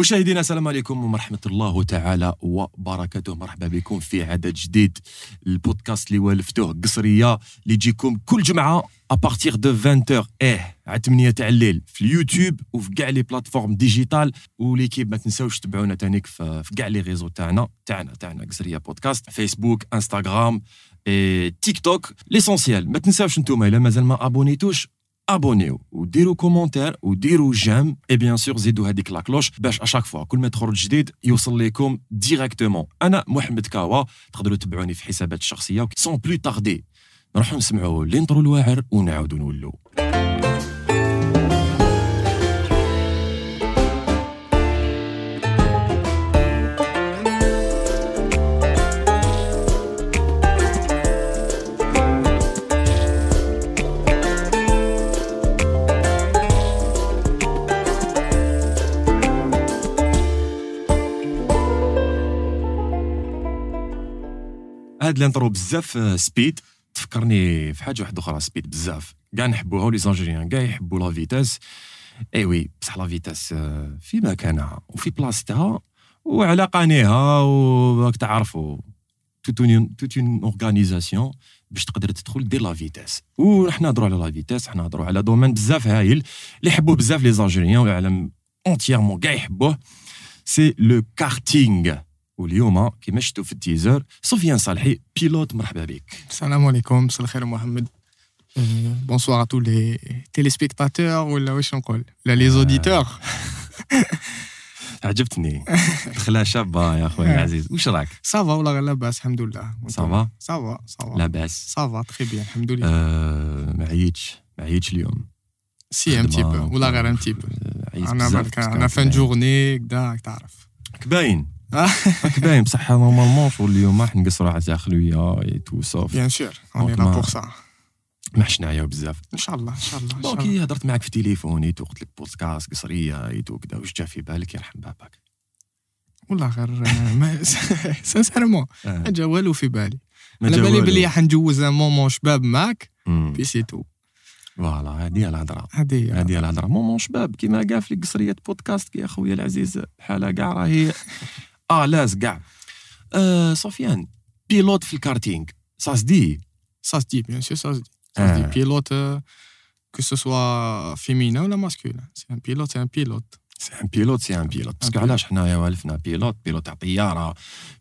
مشاهدينا السلام عليكم ورحمة الله تعالى وبركاته. مرحبا بكم في عدد جديد. البودكاست اللي والفتوه قصرية اللي يجيكم كل جمعة à partir de 20 إيه على 8 تاع الليل. في اليوتيوب وفي كاع les plateformes digitales. و l'équipe ما تنساوش تبعونا تانيك في كاع les réseaux تاعنا تاعنا تاعنا قصرية بودكاست. فيسبوك إنستغرام اي تيك توك. l'essentiel. ما تنساوش نتوما إلا مازال ما أبونيتوش. ابونيو وديروا commentaire وديروا j'aime et bien sûr زيدوا هذيك la cloche باش à chaque fois كل ما تخرج جديد يوصل لكم directement أنا محمد كاوا تقدروا تبعوني في حسابات الشخصيه sans plus tarder نروحوا نسمعوا ال intro الواعر ونعاودوا نولوا هاد ال intro بزاف speed تفكرني في حاجة واحدة أخرى speed بزاف. كاع نحبوها les Algériens كاع يحبوا la vitesse eh oui بصح la vitesse في مكانها وفي بلاصتها وعلى قانيها وراك تعرفوا toute une organisation باش تقدر تدخل دير la vitesse ورح نهضروا على la vitesse رح نهضروا على domaine بزاف هايل اللي يحبوه بزاف les Algériens والعالم entièrement كاع يحبوه. c'est le karting واليوم كيما شفتوا في ال teaser سفيان صالحي pilote مرحبا بك. السلام عليكم مساء الخير محمد. bonsoir tous les téléspectateurs ولا واش نقول؟ لا les auditeurs عجبتني. دخله شابة يا خويا العزيز. واش راك؟ ça va والله غير لاباس؟ الحمد لله. ça va ça va ça va لاباس. ça va très bien الحمد لله. آه، ما عييتش ما عييتش اليوم. سي ان تي ولا غير ان تي أنا بالك أنا فان جورني كدا تعرف كباين. راك باين بصح نورمالمون شغل اليوم راح نقصروا على خلويه اي تو سوف بيان سور اوني لا بور سا ما حش نعياو بزاف. إن شاء الله إن شاء الله دونك هي هضرت معاك في تليفون ايتو قلت لك بودكاست قصرية ايتو كذا واش جا في بالك؟ يرحم باباك. والله غير ما سانسيرمون آه. ما جا والو في بالي. على بالي. بلي حنجوز un moment شباب معاك مم. puis c'est tout voilà هذه هي الهضرة. هذه هذه هي الهضرة. moment شباب كيما كاع في قصرية بودكاست يا خويا العزيز بحالها كاع راهي آه لاز كاع آه سفيان pilote في ال karting ça dit Ça se dit, bien sûr, ça se dit. Ça Ah. se dit pilote, euh, que ce soit féminin ou masculin. C'est un pilote, c'est un pilote. c'est un pilote c'est un pilote parce que علاش حنايا والفنا pilote pilote تاع طيارة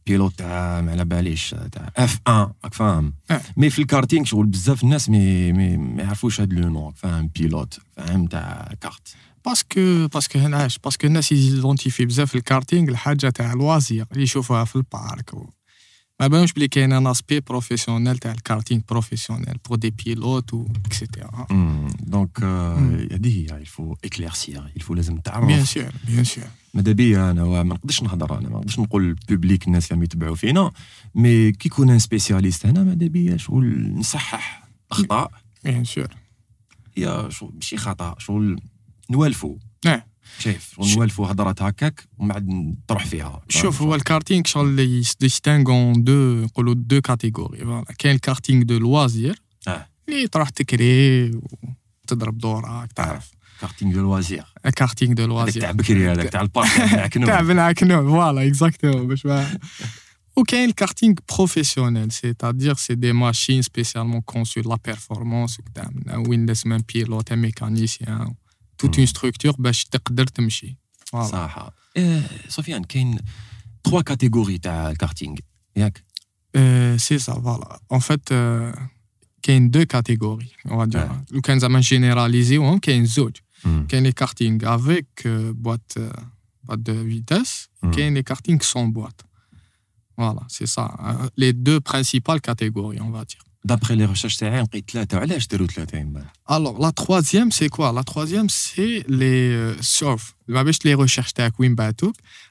pilote تاع ما على باليش تاع F 1 راك فاهم آه. mais في الكارتينغ شغل بزاف الناس ما يعرفوش هاد le nom فاهم pilote فاهم تاع kart Que, parce que, علاش؟ que الناس يزيدونتيفي بزاف في الكارتينغ الحاجة تاع ال loisir اللي يشوفوها في ال parc. و... ما بالوش بلي كاين un aspect professionnel تاع ال karting professionnel pour des pilotes و et cetera donc. هذه هي il faut éclaircir il faut لازم bien تعرف sûr bien sûr ماذا بيا أنا ما نقدرش نهضر أنا ما نقدرش نقول ال public الناس اللي يتبعوا فينا mais كي يكون un spécialiste هنا ماذا بيا شغل نصحح اخطاء bien sûr هي شغل ماشي خطا شغل نوالفو نعم. شايف شغل ش- نوالفو هضرات هكاك ومن بعد تروح فيها شوف هو الكارتينغ شغل يديستانغ اون دو نقولوا دو كاتيجوري فوالا كاين الكارتينغ دو لوازير اه اللي تروح تكري وتضرب دورك تعرف كارتينغ دو لوازير كارتينغ دو هذاك لوازير تاع بكري هذاك تاع البارك تاع تاع كنو بنعكنو فوالا اكزاكتومون باش ما وكاين الكارتينغ بروفيسيونيل سيتادير سي دي ماشين سبيسيالمون كونسو لا بيرفورمانس وكدا وين لازم ان بيلوت ان ميكانيسيان توت اون ستركتور باش تقدر تمشي فوالا صح إيه، سفيان كاين تخوا كاتيجوري تاع الكارتينغ ياك سي سا فوالا اون فيت كاين دو كاتيجوري اون آه. دير لو كان زعما جينيراليزيوهم كاين زوج مم. كاين لي كارتينغ افيك بوات بوات دو فيتاس مم. كاين لي كارتينغ سون بوات فوالا سي سا لي دو برينسيبال كاتيجوري اون va dire D'après les recherches, Alors, la troisième, c'est quoi? La troisième, c'est les euh, surf. Les recherches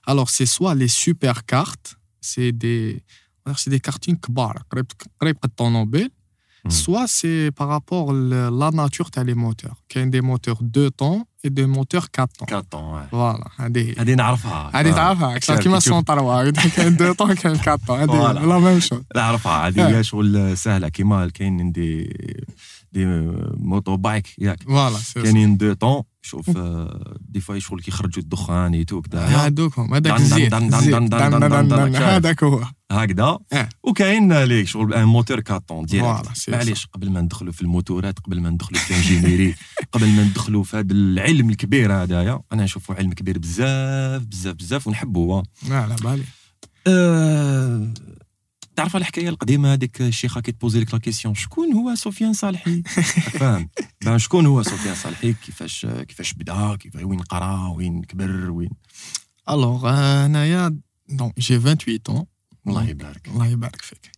Alors, c'est soit les super cartes, c'est des, c'est des cartines kbar, Soit c'est par rapport à la nature des moteurs. Il a des moteurs 2 temps et des moteurs 4 temps. 4 temps, ouais. Voilà. Des... Des narfa. Des narfa. C'est son tarwa. Il y temps, temps. La même chose. La narfa. Il y a des a des دي موتو بايك ياك. فوالا كاينين دو طون شوف آه، دي فوا شغل كيخرجوا الدخان يتو كدا. هادوك هم هذاك الزيت هذاك هو هكذا. وكاين لي شغل un moteur quatre temps direct معليش قبل ما ندخلوا في الموتورات قبل ما ندخلوا في ال ingénierie قبل ما ندخلوا في هذا العلم الكبير هذايا. أنا نشوفه علم كبير بزاف بزاف بزاف ونحبوه. لا على بالي تعرف الحكاية القديمة هذيك الشيخة كي تبوزي لك la question شكون هو سفيان صالحي؟ فاهم ben شكون هو سفيان صالحي؟ كيفاش كيفاش بدا؟ كيف وين قرا؟ وين كبر؟ وين؟ alors انايا donc j'ai 28 ans. الله يبارك. الله يبارك فيك.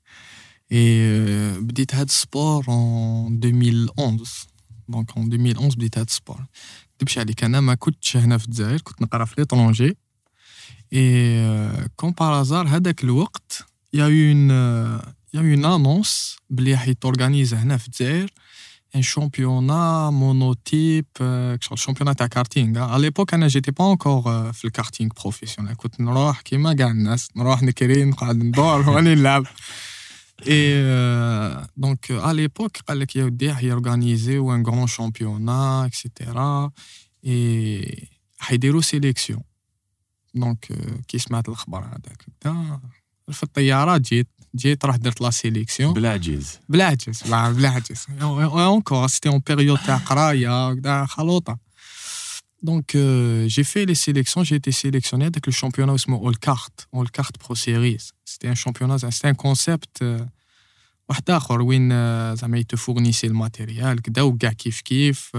اي بديت هاد ال sport en 2011 donc en 2011 بديت هاد ال sport. نكذبش عليك. أنا ما كنتش هنا في الجزائر كنت نقرا في l'étranger et comme par hasard هذاك الوقت il y a eu une, euh, il y a eu une annonce hein, un championnat monotype, euh, championnat de karting. Hein. À l'époque, hein, je n'étais pas encore euh, le karting professionnel. Et euh, donc, à l'époque, il a organisé un grand championnat, etc. Et il y a eu sélection. Donc, qui se met à في الطياره جيت جيت راح درت لا سيليكسيون بالعجيز بلا عجز لا بلا عجز اونكور سيتي اون بيريود تاع قرايه وكدا خلوطه دونك جي في لي سيليكسيون جي été sélectionné avec le championnat اسمه اول كارت اول كارت برو سيريز سيتي ان شامبيونا سيتي ان كونسيبت واحد اخر وين آه، زعما يتفورنيسي الماتيريال كدا وكاع كيف كيف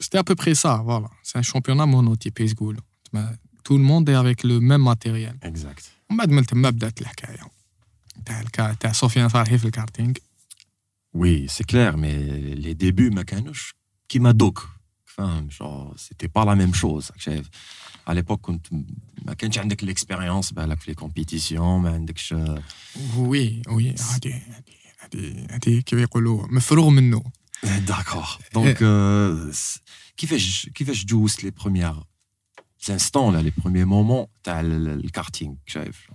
سيتي ا peu près ça voilà c'est un championnat monotype يقولوا تما tout le monde est avec le même matériel اكزاكت ومن بعد من تما بدات الحكايه تاع الكا تاع سفيان صالحي في الكارتينغ وي سي كلير مي لي ديبي ما كانوش كيما دوك فاهم شو سيتي با لا ميم شوز شايف على ليبوك كنت ما كانش عندك الاكسبيريونس بالك في لي كومبيتيسيون ما عندكش وي وي هادي هادي هادي هادي كيف يقولوا مفروغ منه داكور دونك كيفاش كيفاش جوزت لي بروميير انستون لا لي بروميير مومون تاع ال- الكارتينغ شايف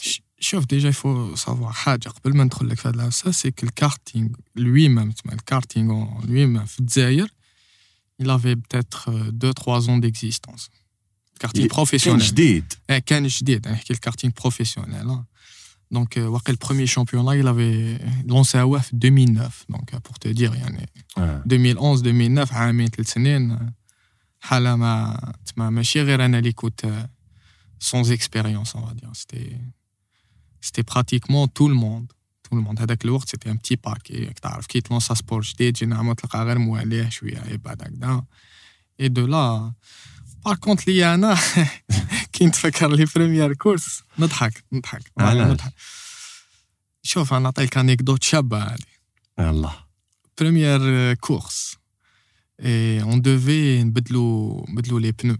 ش- شوف ديجا يفو سافوار حاجه قبل ما ندخل لك في هاد العفسه سي كو الكارتينغ لوي ميم تسمى الكارتينغ لوي ميم في الجزائر il avait peut-être 2-3 ans d'existence الكارتينغ كان بروفيسيونيل جديد Eh, كان جديد انا نحكي الكارتينغ بروفيسيونيل دونك واقع البروميير شامبيونا il avait lancé هو في 2009 دونك pour te dire يعني آه. 2011 2009 عامين ثلاث سنين je me suis dit, Monsieur sans expérience, on va dire. C'était pratiquement tout le monde. Tout le monde. C'était un petit parc. Je suis allé. Bah, Et de là, par contre, il y a qui ont fait les premières courses. Je fais un anecdote, Chabbalé. Première euh, course. Et on devait نبدلو نبدلو لي بنو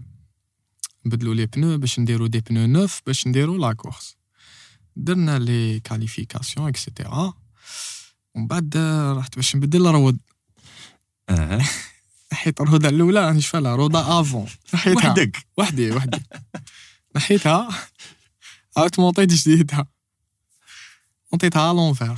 نبدلو لي بنو باش نديرو دي بنو نوف باش نديرو لا كورس درنا لي كاليفيكاسيون اكسيتيرا ومن بعد رحت باش نبدل الروض نحيت الروضه الاولى نشفى لها روضه افون نحيتها وحدك وحدي وحدي نحيتها عاودت مونطيت جديدها مونطيتها لونفير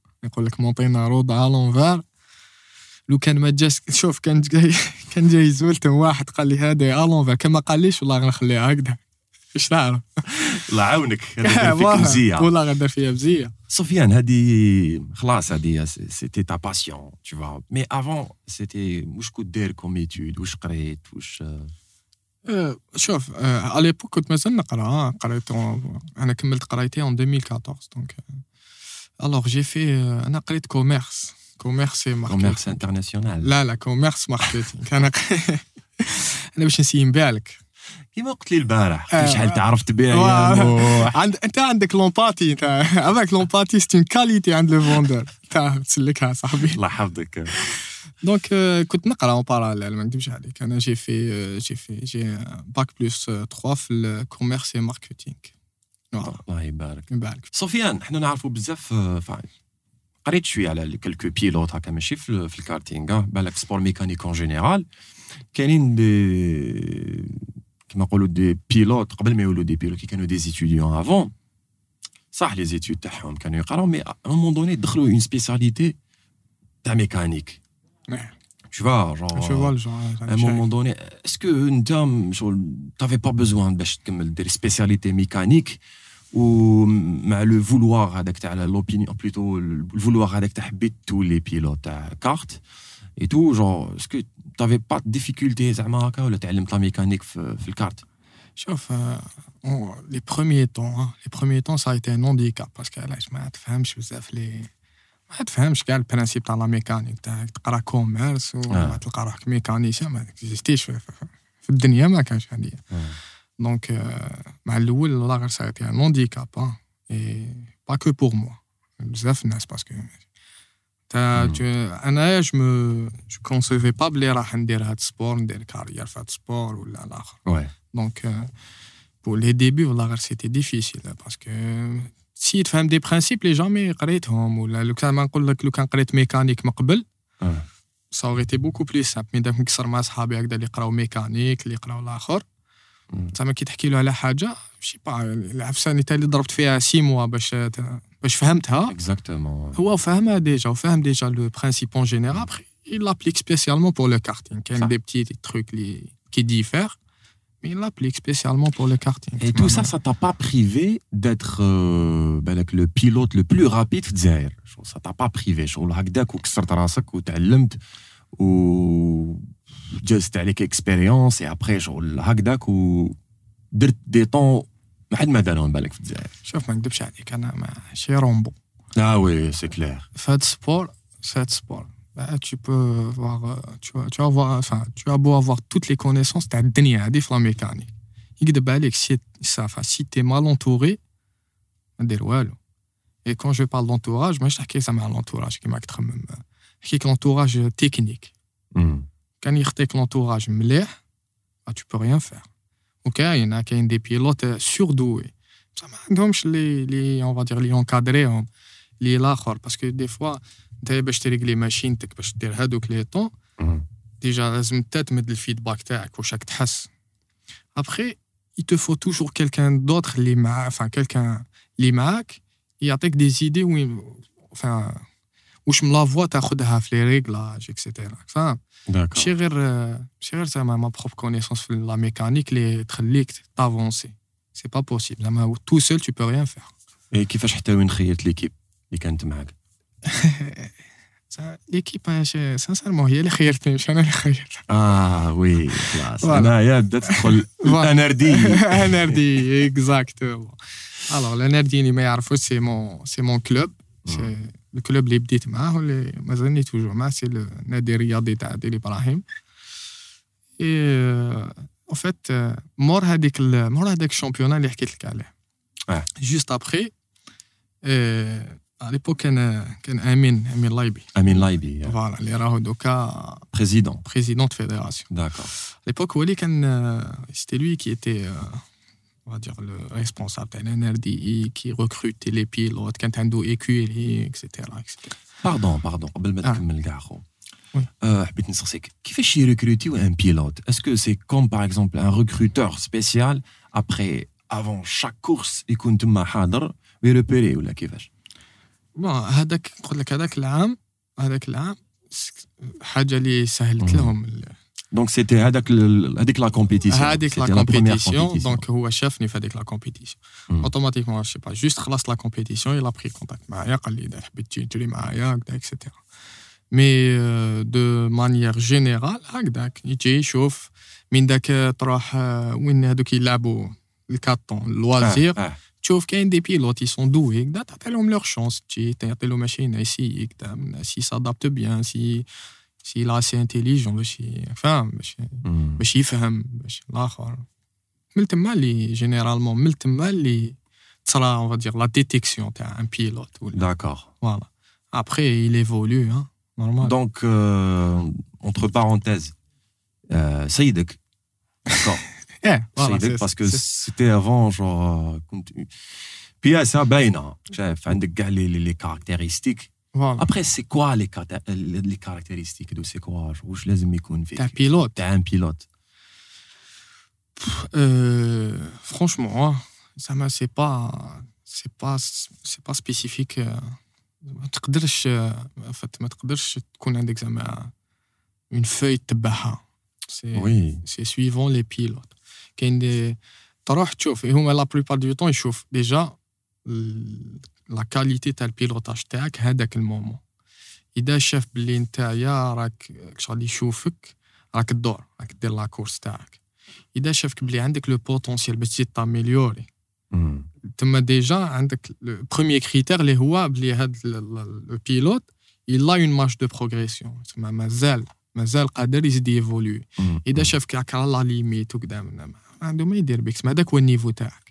يقول لك مونطينا roue على l'envers لو كان ما جاش شوف كان جاي كان جاي زولتم واحد قال لي هذا على l'envers كان ما قاليش والله غنخليها هكذا. إيش تعرف؟ الله يعاونك. والله غدا فيها مزية. سفيان هذه خلاص هذه c'était ta passion tu vois. mais avant c'était واش كنت داير comme études واش قريت؟ واش أه، شوف à l'époque كنت مازال نقرأ قريت أنا كملت قرايتي en 2014 donc alors j'ai fait أنا قريت commerce commerce commerce international لا لا commerce marketing أنا أنا باش نسيي نبيع لك كيما قلت لي البارح آه. شحال تعرف تبيع يا واه. نوح عند أنت عندك l'empathie أنت. avec l'empathie c'est une qualité عند le vendeur تسلكها صاحبي. الله يحفظك. donc آه، كنت نقرا en parallèle ما نكذبش عليك. أنا j'ai fait آه، j'ai fait j'ai bac plus 3 في ال commerce et marketing الله يبارك يبارك سفيان حنا نعرفوا بزاف آه، فا- قريت شويه على كلكو بيلوت هكا ماشي في, في الكارتينغ آه، بالك سبور ميكانيك اون جينيرال كاينين دي كيما نقولوا دي بيلوت قبل ما يولوا دي بيلوت كي كانوا دي زيتيديون افون صح لي زيتيود تاعهم كانوا يقراو مي ا مومون دوني دخلوا اون سبيسياليتي تاع ميكانيك tu vois genre جو فوا الجون à un moment donné, est-ce que انت شغل t'avais pas besoin باش تكمل دير سبيسياليتي ميكانيك ومع لو فولوار هذاك تاع لوبينيون بلوتو الفولوار هذاك تاع حبيت تولي بيلوت تاع كارت اي تو جون اسكو t'avais pas de difficulté زعما هكا ولا تعلمت لا ميكانيك في, في الكارت شوف آه، أو- لي بروميي طون لي بروميي طون سا ايتي ان هانديكاب باسكو علاش ما تفهمش بزاف لي ما تفهمش كاع البرانسيب تاع لا ميكانيك تاعك تقرا كوميرس وما آه. تلقى روحك ميكانيسيان ما اكزيستيش في, في, في الدنيا ما كانش هادي دونك آه، مع الاول والله غير سا ايتي ان هانديكاب اي با كو بور موا بزاف الناس باسكو تا مم. تو انايا جو مو جو كونسيفي با بلي راح ندير هاد السبور ندير كارير في هاد السبور ولا الاخر ouais Donc, euh, pour les débuts, والله c'était difficile parce que si تفهم des principes les gens ما قريتهم ولا لو كان ما نقول لك لو كان قريت ميكانيك من قبل آه. ça aurait été beaucoup plus simple مي داك نكسر مع صحابي هكذا اللي زعما كي تحكي له على حاجه شي با العفسه اللي اللي ضربت فيها سي موا باش باش فهمتها exactement هو فاهمها ديجا وفاهم ديجا لو برانسيب اون جينيرال ابخي il l'applique spécialement pour le karting كاين صح. des petits trucs اللي qui diffèrent mais il l'applique spécialement pour le karting Et tout ça, ça t'a pas privé d'être euh, بالك le pilote le plus rapide في الجزائر شغل ça t'a pas privé شغل هكذاك وكسرت راسك وتعلمت و جازت عليك اكسبيريونس اي ابخي شغل هكذاك ودرت دي طون ما حد ما دارهم بالك في الجزائر شوف ما نكذبش عليك انا ماشي رومبو اه وي سي كلير في هاد السبور في هاد السبور bah, tu peux voir euh, tu vas, tu vas avoir enfin tu vas beau avoir toutes les connaissances تاع الدنيا هادي في لا ميكانيك يكذب عليك si ça enfin si t'es mal entouré ما دير والو et quand je parle d'entourage ماشي نحكي زعما على l'entourage كيما راك تخمم نحكيك l'entourage تكنيك كان يخطيك l'entourage مليح bah, tu peux rien faire وكاين كاين دي بيلوت سوردوي بصح ما عندهمش لي لي اون فادير لي اونكادريهم لي الاخر باسكو دي فوا انت باش تريكلي ماشينتك باش دير هادوك لي طون ديجا لازم انت تمد الفيدباك تاعك واش راك تحس ابخي il te faut toujours quelqu'un d'autre اللي مع enfin quelqu'un اللي معاك يعطيك دي زيدي وين enfin واش من لا فوا تاخذها في لي ريغلاج اكسيتيرا فاهم داكور ماشي غير ماشي غير زعما ما بروب كونيسونس في لا ميكانيك اللي تخليك تافونسي سي با بوسيبل زعما تو سول تو بو ريان فير اي كيفاش حتى وين خيرت ليكيب اللي كانت معاك ليكيب سانسيرمون هي اللي خيرتني مش انا اللي خيرت اه وي خلاص فوالا. انايا بدات تدخل فوالا. اناردي NRD اكزاكتومون الوغ الانردي اللي ما يعرفوش سي مون سي مون كلوب سي الكلوب اللي بديت معاه واللي مازالني توجور معاه سي النادي الرياضي تاع ديل ابراهيم اي اون فيت مور هذيك ال- مور هذاك الشامبيونا اللي حكيت لك عليه آه. جوست ابخي على ليبوك كان كان امين امين لايبي امين لايبي فوالا اللي راهو دوكا بريزيدون بريزيدون دو فيدراسيون داكور À l'époque, Wally, quand, euh, c'était lui qui était, euh, on va dire, le responsable de l'NRDI, qui recrutait les pilotes, quand on a écurie, etc. etc. باردون باردون قبل ما آه. تكمل كاع خو وي. آه، حبيت نسقسيك كيفاش يريكروتيو ان بيلوت اسكو سي كوم باغ اكزومبل ان ريكروتور سبيسيال ابخي افون شاك كورس يكون تما حاضر ويريبيري ولا كيفاش Bon, هذاك نقول لك هذاك العام هذاك العام س- حاجه اللي سهلت مم. لهم ال- دونك سيتي هذاك ال- هذيك لا كومبيتيسيون هذيك لا كومبيتيسيون دونك هو شافني في هذيك لا كومبيتيسيون مم. اوتوماتيكمون سي با جوست خلصت لا كومبيتيسيون يلا بري كونتاكت معايا قال لي اذا حبيت تجي تجري معايا هكذا اكسيتيرا مي دو مانيير جينيرال هكذاك يجي يشوف من داك تروح آه، وين هذوك يلعبوا الكاطون اللوازير آه. تشوف كاين دي بيلوت يسون دوي هكذا تعطي لهم لور شونس تجي تعطي له ماشينه يسي هكذا سي سادابت بيان سي سي لا سي انتيليجون باش ي- فاهم باش مم. باش يفهم باش الاخر من تما اللي جينيرالمون من تما اللي تصرا اون دير لا ديتيكسيون تاع ان بيلوت داكور فوالا ابخي il évolue hein normal دونك entre parenthèses euh, سيدك داكور ايه فوالا سيدك باسكو سيتي افون جور كنت بي سا باينه شايف عندك كاع لي لي كاركتيرستيك فوالا ابخي سي كوا لي لي كاركتيرستيك دو سي كوا واش لازم يكون فيه تاع بيلوت تاع ان بيلوت Euh, franchement, ça m'a c'est pas c'est pas c'est pas spécifique. euh, ما تقدرش آه، فت- ما تقدرش تكون عندك زعما une feuille تبعها. C'est وي c'est suivant les pilotes. كاين دي تروح تشوف هما لا بلوبار دو طون يشوف ديجا لا كاليتي تاع البيلوتاج تاعك هذاك المومون اذا شاف بلي نتايا راك شغل يشوفك راك تدور راك دير لا كورس تاعك اذا شافك بلي عندك le potentiel باش تزيد ت améliorer تما déjà عندك le premier critère اللي هو بلي هاد le pilote il a une marge de progression. تسمى مازال مازال قادر يزيد ي évoluer اذا شافك راك على la limite وكذا ما عنده ما يدير بك هذاك هو ال niveau تاعك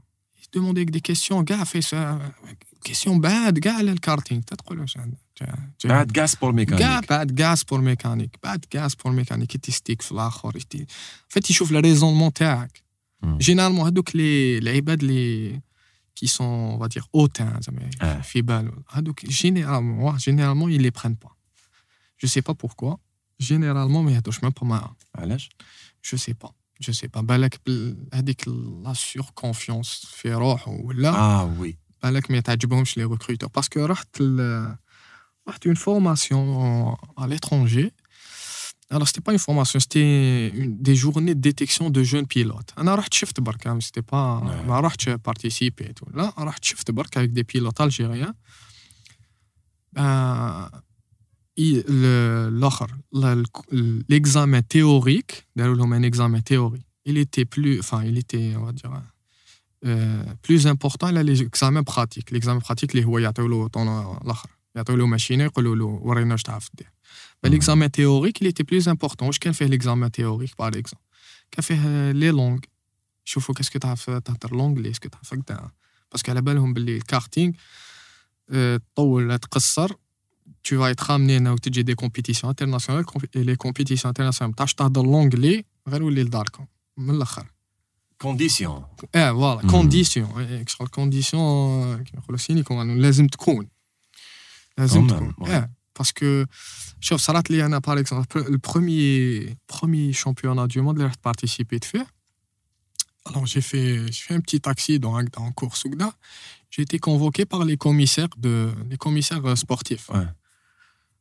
دومونديك دي كيسيون كاع فايس كيسيون بعاد كاع على الكارتينغ تقول واش عندك جا- جا- بعد كاع سبور كاع ميكانيك بعد كاع سبور ميكانيك بعد كاع سبور ميكانيك يتيستيك في الاخر يتي- فات يشوف الريزونمون تاعك مم. جينيرالمون هذوك لي العباد اللي كي سون va dire اوتان زعما آه. في بالو هذوك جينيرالمون جينيرالمون ils les prennent pas je sais pas pourquoi جينيرالمون ما يهضرش ميم با معاهم علاش je sais pas je sais pas بالك بال- هذيك لا سور كونفيونس في روحه ولا اه وي بالك ما تعجبهمش لي ريكروتور باسكو رحت ل... رحت une formation à l'étranger alors c'était pas une formation c'était une, des journées de détection de jeunes pilotes انا رحت شفت برك hein, c'était pas Ouais. ما رحتش participer لا رحت شفت برك avec des pilotes algériens ben, il- le- الاخر لا- ال- l'examen théorique داروا لهم un examen théorique il était plus enfin il était on va dire euh, plus important على l'examen pratique l'examen pratique اللي هو يعطيو له طون الاخر يعطيو له ماشينه يقولوا له ورينا واش تعرف دير l'examen théorique il était plus important واش كان فيه l'examen théorique par exemple كان فيه لي لونغ يشوفوا كاسكو تعرف تهضر لونجلي اسكو تعرف هكذا باسكو على بالهم باللي الكارتينغ آه، تطول تقصر tu vas être amené هنا وتجي دي كومبيتيسيون انترناسيونال et les compétitions internationales ما تعرفش تهضر لونجلي غير ولي لداركم من الاخر كونديسيون اه فوالا مم. كونديسيون شغل كونديسيون كيما نقولوا سينيكون لازم تكون لازم Quand تكون même, ouais. اه باسكو شوف صارت لي انا باغ اكزومبل البروميي بروميي شامبيونات دو موند اللي رحت بارتيسيبيت فيه Alors j'ai fait, j'ai fait un petit accident هكذا en course وكذا. J'ai été convoqué par les commissaires de les commissaires euh, sportifs. Ouais.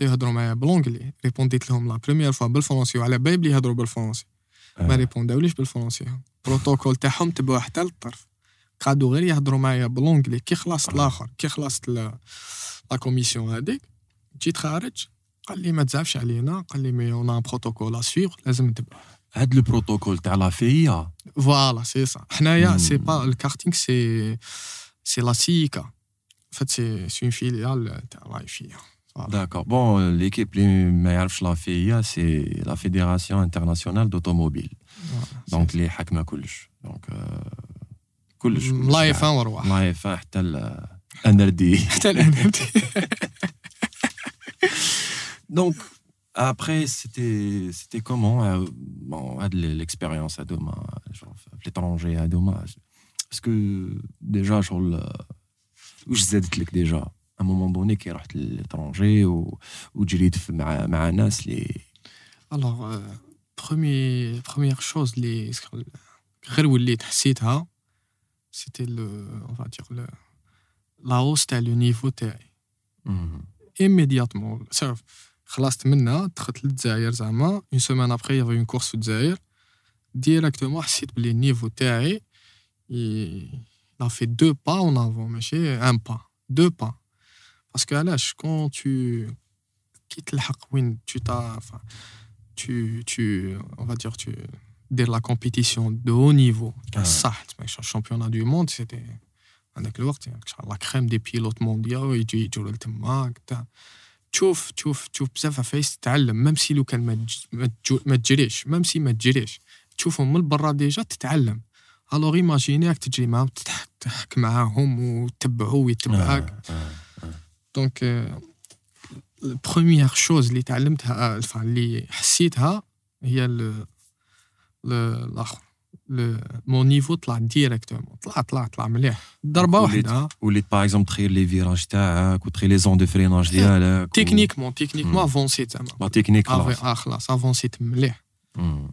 يهضروا معايا ب l'anglais répond يت لهم la première fois ب français وعلى بالي بلي يهضروا ب français ما آه. répond اوليش ب français البروتوكول تاعهم تبعوه حتى للطرف. قعدوا غير يهضروا معايا ب l'anglais كي خلصت آه. الآخر كي خلصت la commission هذيك جيت خارج قال لي ما تزعفش علينا قال لي mais un protocole à suivre لازم نتبعه هاد le protocole تاع la FIA voilà c'est ça حنايا. c'est pas ال karting c'est سي لا سيكا فات سي سي اون فيليال تاع لا فيا داكور بون ليكيب اللي ما يعرفش لا فيا سي لا فيديراسيون انترناسيونال دوتوموبيل دونك اللي حاكمه كلش دونك آه، كلش كلش الله كاع. يفهم وروح الله يفا حتى ال- النردي حتى الان Donc, après, c'était c'était comment euh, bon, هاد l'expérience هادوما genre, l'étranger à dommage est-ce que déjà شغل واش زادت لك déjà à un moment donné كي رحت l'étranger و وجريت مع مع ناس اللي alors euh, premier première chose اللي غير وليت حسيتها c'était le on va dire le la hausse تاع le niveau تاعي immédiatement صافي خلصت منها دخلت للجزائر زعما اون سيمين ابخي يافي اون كورس في الجزائر ديريكتومون حسيت بلي النيفو تاعي il a fait deux pas en avant ماشي un pas deux pas parce que علاش quand tu كي تلحق وين tu t'as enfin tu tu on va dire tu dès la compétition de haut niveau صح championnat du monde c'était هذاك الوقت يعني لا كريم دي بيلوت مونديال يجي يجوا لتماك تشوف تشوف تشوف بزاف عفايس تتعلم ميم سي لو كان ما تجريش ميم سي ما تجريش تشوفهم من برا ديجا تتعلم الوغ ايماجيني راك تجري معاهم تضحك معاهم وتتبعوا ويتبعك دونك البروميير شوز اللي تعلمتها اللي حسيتها هي الاخر مون نيفو طلع ديريكتومون طلع طلع طلع مليح ضربه واحده وليت باغ اكزومبل تخير لي فيراج تاعك وتخير لي زون دو فريناج ديالك تكنيكمون تكنيكمون افونسيت زعما لا تكنيك خلاص اه خلاص افونسيت مليح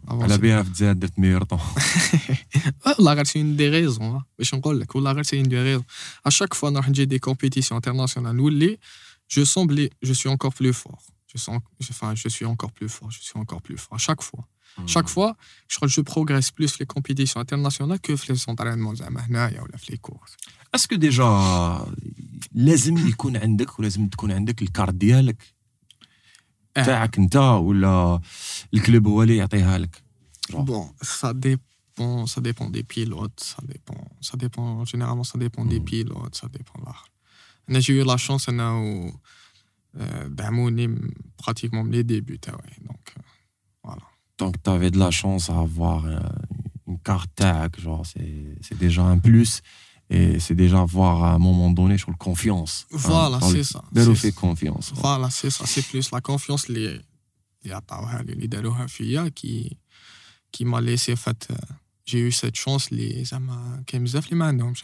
على بها في الجزائر درت ميور طون والله غير سي اون دي ريزون باش نقول لك والله غير سي اون دي ريزون اشاك فوا نروح نجي دي كومبيتيسيون انترناسيونال نولي جو سون بلي جو سوي انكور بلو فور je sens enfin je suis encore plus fort je suis encore plus fort à chaque fois Hmm. Chaque fois, je crois que je progresse plus les compétitions internationales que les entraînements هنايا ولا في les courses. Est-ce que déjà لازم يكون عندك ولازم تكون عندك الكارت ديالك تاعك انت ولا الكلوب هو اللي يعطيها لك؟ Bon, ça dépend, ça dépend des pilotes, ça dépend, ça dépend, généralement ça dépend des pilotes, ça dépend là. J'ai eu la chance انه دعموني pratiquement من les débuts تاعي donc voilà. Donc, tu avais de la chance à avoir euh, une carte tag, genre, c'est déjà un plus. Et c'est déjà avoir à un moment donné sur le confiance. Voilà, hein, c'est ça. De fait confiance. Voilà, c'est ça. C'est plus la confiance les qui qui m'a laissé fait j'ai eu cette chance les زعما كاين بزاف اللي ما عندهمش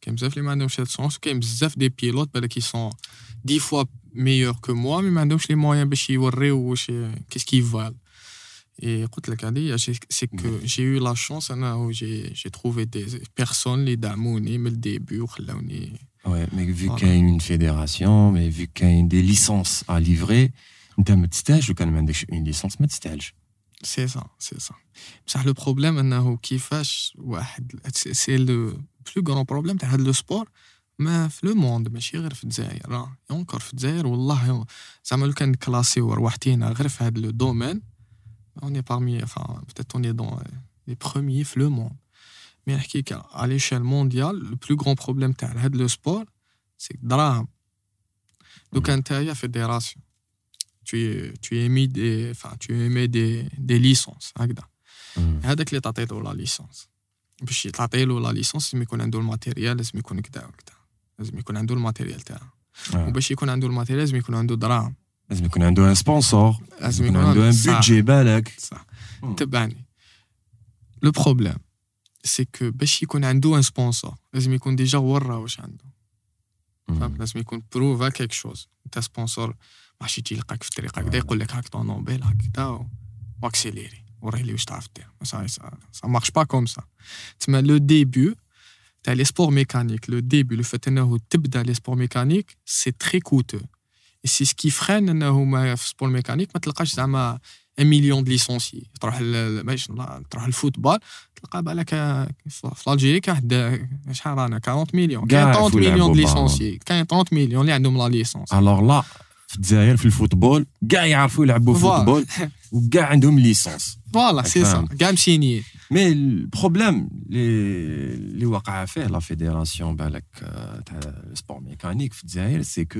كاين بزاف اللي ما عندهمش cette chance كاين بزاف des pilotes بالك qui sont dix fois meilleurs que moi mais ما عندهمش les moyens باش يوريو واش qu'est-ce qu'ils valent et c'est que mm. j'ai eu la chance où j'ai trouvé des personnes les damouni mais le début ouais mais vu qu'il y a une fédération mais vu qu'il y a des licences à livrer tu as un stage ou quand même une licence mais stage c'est ça c'est ça le problème c'est le plus grand problème de le sport ما في لو موند ماشي غير في الجزائر راه اونكور في الجزائر والله زعما لو كان كلاسيو روحتينا غير في هذا لو دومين on est parmi, enfin, peut-être on est dans les premiers le monde. Mais à l'échelle mondiale, le plus grand problème de le sport, c'est que drame. Donc, mm. il y a fédération. Tu, tu émets des, enfin, tu émets des, des licences. هذاك اللي تعطي له لا ليسونس باش تعطي له لا ليسونس لازم يكون عنده الماتيريال لازم يكون كذا وكذا لازم يكون عنده الماتيريال تاعو وباش يكون عنده الماتيريال لازم يكون عنده دراهم لازم يكون عنده ان سبونسور لازم يكون عنده ان بودجي بالك صح تبعني لو بروبليم سي كو باش يكون عنده ان سبونسور لازم يكون ديجا ورا واش عنده فهمت لازم يكون بروفا كيك شوز انت سبونسور ماش يجي يلقاك في الطريق هكذا يقول لك هاك طونوبيل هكذا واكسيليري وريه لي واش تعرف دير سا سا مارش با كوم سا تسمى لو ديبي تاع لي سبور ميكانيك لو ديبي لو فات انه تبدا لي سبور ميكانيك سي تري كوتو c'est ce qui freine انه في sport mécanique ما تلقاش زعما un million de licenciés تروح باش تروح الفوتبول تلقى بالك في l'Algérie كاين واحد شحال رانا؟ 40 مليون كاين 30 مليون de licenciés كاين 30 مليون اللي عندهم la licence alors لا في الجزائر في الفوتبول كاع يعرفوا يلعبوا فوتبول وكاع عندهم licence voilà c'est ça كاع مسينيين mais ال problème اللي اللي وقع فيه la fédération بالك تاع ال sport mécanique في الجزائر c'est que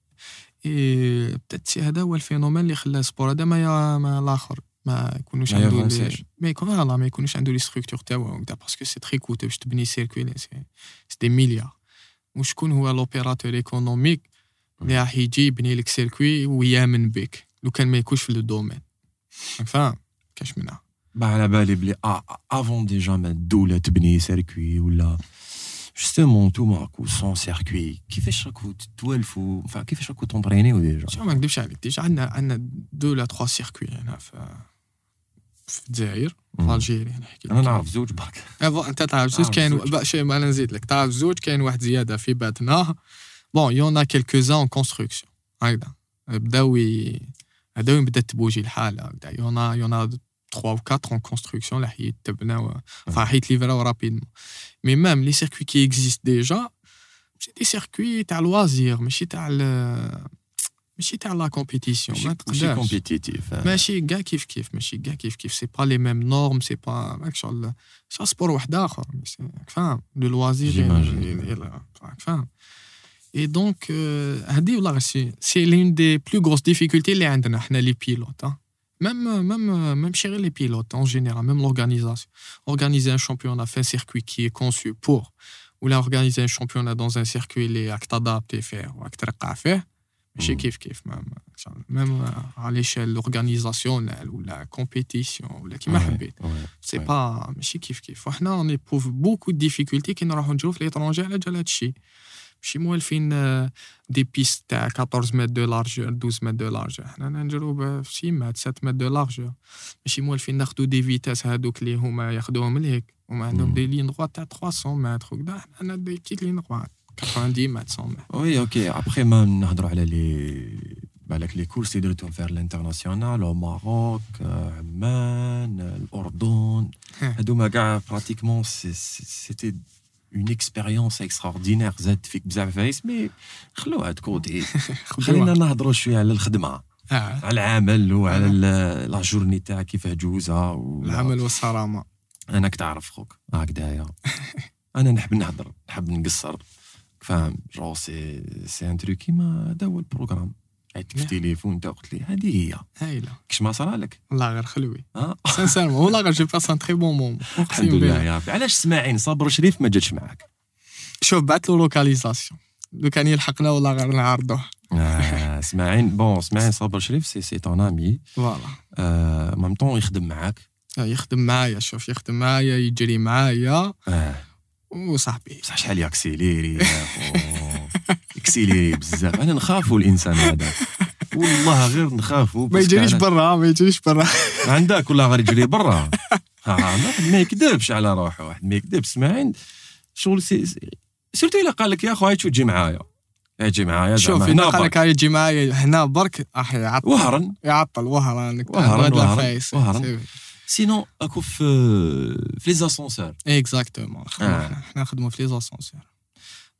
اي بتات هذا هو ال phénomène اللي خلى ال sport هذا ما ما الآخر ما يكونوش عنده ما يكون voilà ما يكونوش عنده les structures تاعو. parce que c'est très coûteux باش تبني circuit c'est des milliards وشكون هو l'opérateur économique اللي راح يجي يبني لك circuit ويأمن بك؟ لو كان ما يكونش في le domaine. فاهم كاش منها. على بالي بلي avant déjà ما الدولة تبني circuit ولا جوستومون نتوما راكو سون سيركوي كيفاش راكو تتوالفوا enfin كيفاش راكو تونطرينيو ديجا شو ما نكذبش عليك ديجا عندنا عندنا دو ولا تخوا سيركوي هنا في في الجزائر في الجيري نحكي لك. انا نعرف زوج برك إيه، انت تعرف زوج تعرف كاين زوج. بقى شيء ما أنا نزيد لك تعرف زوج كاين واحد زياده في باتنا بون يون ا كيلكو زان اون كونستركسيون هكذا بداو ي- هذا بدات تبوجي الحاله هكذا يون ا يون ا 3 ou 4 en construction, là, il euh, enfin, rapidement. Mais même les circuits qui existent déjà, c'est des circuits à loisir, mais c'est à la compétition. C'est compétitif. Hein. Mais c'est gars kiff kiff, mais c'est gars kiff kiff. C'est pas les mêmes normes, c'est pas. C'est un sport d'autre. Enfin, le loisir. J'imagine. Et donc, euh, c'est l'une des plus grosses difficultés les hein, pilotes. Hein. Même, euh, même, euh, même chez les pilotes en général, même l'organisation. Organiser un championnat, fait un circuit qui est conçu pour, ou là, organiser un championnat dans un circuit, les actes adaptés faire, ou actes à faire, chez mm. kiff kiff même, euh, même à l'échelle organisationnelle ou la compétition ou la qui c'est pas chez kiff kiff on éprouve beaucoup de difficultés qui nous rencontrent l'étranger à la نروحو نجرو في ليترونجي على جال هادشي ماشي موالفين آه، دي بيست تاع 14 متر دو لارجور 12 متر دو لارجور حنا نجرو ب 6 متر 7 متر دو لارجور ماشي موالفين ناخدو دي فيتاس هادوك اللي هما ياخدوهم لهيك هما عندهم مم. دي لين دغوا تاع 300 متر وكدا حنا عندنا دي بتيت لين دغوا 90 متر 100 متر وي اوكي ابخي ما نهضروا على لي بالك لي كورس اللي درتهم في الانترناسيونال او ماروك آه، عمان آه، الاردن هادوما كاع براتيكمون سيتي une expérience extraordinaire زاد فيك بزاف فايس mais خلوها à côté خلينا نهضروا شوية على الخدمة آه، على العمل وعلى ال- la journée تاعك كيفاه جوزها ولا- العمل والصرامة. انك تعرف خوك هكذايا. أنا نحب نهضر نحب نقصر. فاهم؟ je sais c'est un truc كيما هذا هو ال programme. عيطت في التليفون انت قلت لي هذه هي. هايله كش ما صرالك والله غير خلوي. ها sincèrement والله غير j'ai passé un très bon moment الحمد لله يا ربي. علاش إسماعيل؟ صابر شريف ما جاتش معاك. شوف بعت له localisation لو كان يلحقنا والله غير نعرضوه آه، إسماعيل bon إسماعيل صابر شريف c'est c'est ton ami voilà même temps يخدم معاك. يخدم معايا شوف يخدم معايا يجري معايا. آه. وصاحبي. بصح شحال ي accélérer ي accélérer بزاف. أنا نخافوا الإنسان هذا. والله غير نخافوا ما يجريش برا ما يجريش برا. عندك ولا غير يجري برا. ما يكذبش على روحه واحد ما يكذبش. اسماعيل شغل c'est c'est- surtout إلا قال لك يا خو هاي شو تجي معايا؟ هاي تجي معايا شوف هنا قال لك يجي معايا هنا برك راح يعطل. وهرن. يعطل وهران، وهران، وهران. sinon اكو في في les ascenseurs exactement. حنا نخدمو في les ascenseurs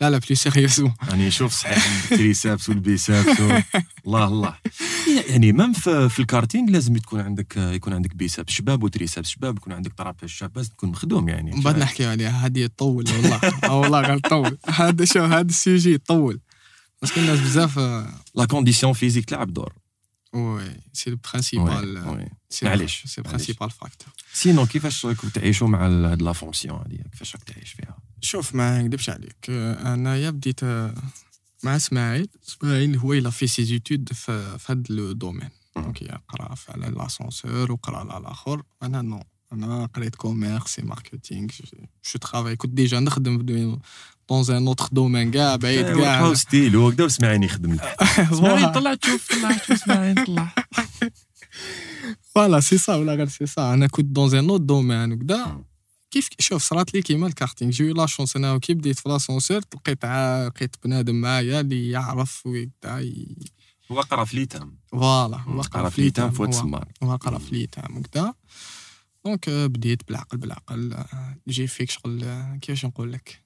لا لا plus sérieusement يعني شوف صحيح ال triceps وال biceps الله الله. يعني même في, الكارتينغ لازم تكون عندك يكون عندك biceps شباب و triceps شباب يكون عندك trapèze شاب لازم تكون مخدوم يعني. من بعد نحكيو عليها. هذه تطول والله. آه والله غير تطول هذا شو هذا ال sujet يطول parce que الناس بزاف la condition physique تلعب دور. وي سي لو وي، برينسيبال وي. سي معليش، سي معليش. برينسيبال فاكتور سينو كيفاش راكم تعيشوا مع ال- هاد لا فونكسيون هادي كيفاش راك تعيش فيها شوف ما نكذبش عليك آه، انايا بديت آه، مع اسماعيل اسماعيل هو الى في سي زيتود في في هذا لو دومين دونك يقرا في على لاسونسور وقرا على الاخر انا نو انا قريت كوميرس ماركتينغ جو ترافاي كنت ديجا نخدم دون ان اوتر دومين كاع بعيد كاع بقاو ستيل هو كدا وسمعين يخدم اسماعيل فوالا. طلع تشوف طلع تشوف اسماعيل طلع voilà c'est ça ولا غير سي سا أنا كنت dans un autre domaine وكدا كيف شوف صرات لي كيما ال karting j'ai eu la chance أنا كي بديت في l'ascenseur لقيت لقيت بنادم معايا اللي يعرف وكدا هو قرا في ليتام voilà هو قرا في ليتام فواد سمار هو قرا في ليتام وكذا donc بديت بالعقل بالعقل جي فيك شغل كيفاش نقول لك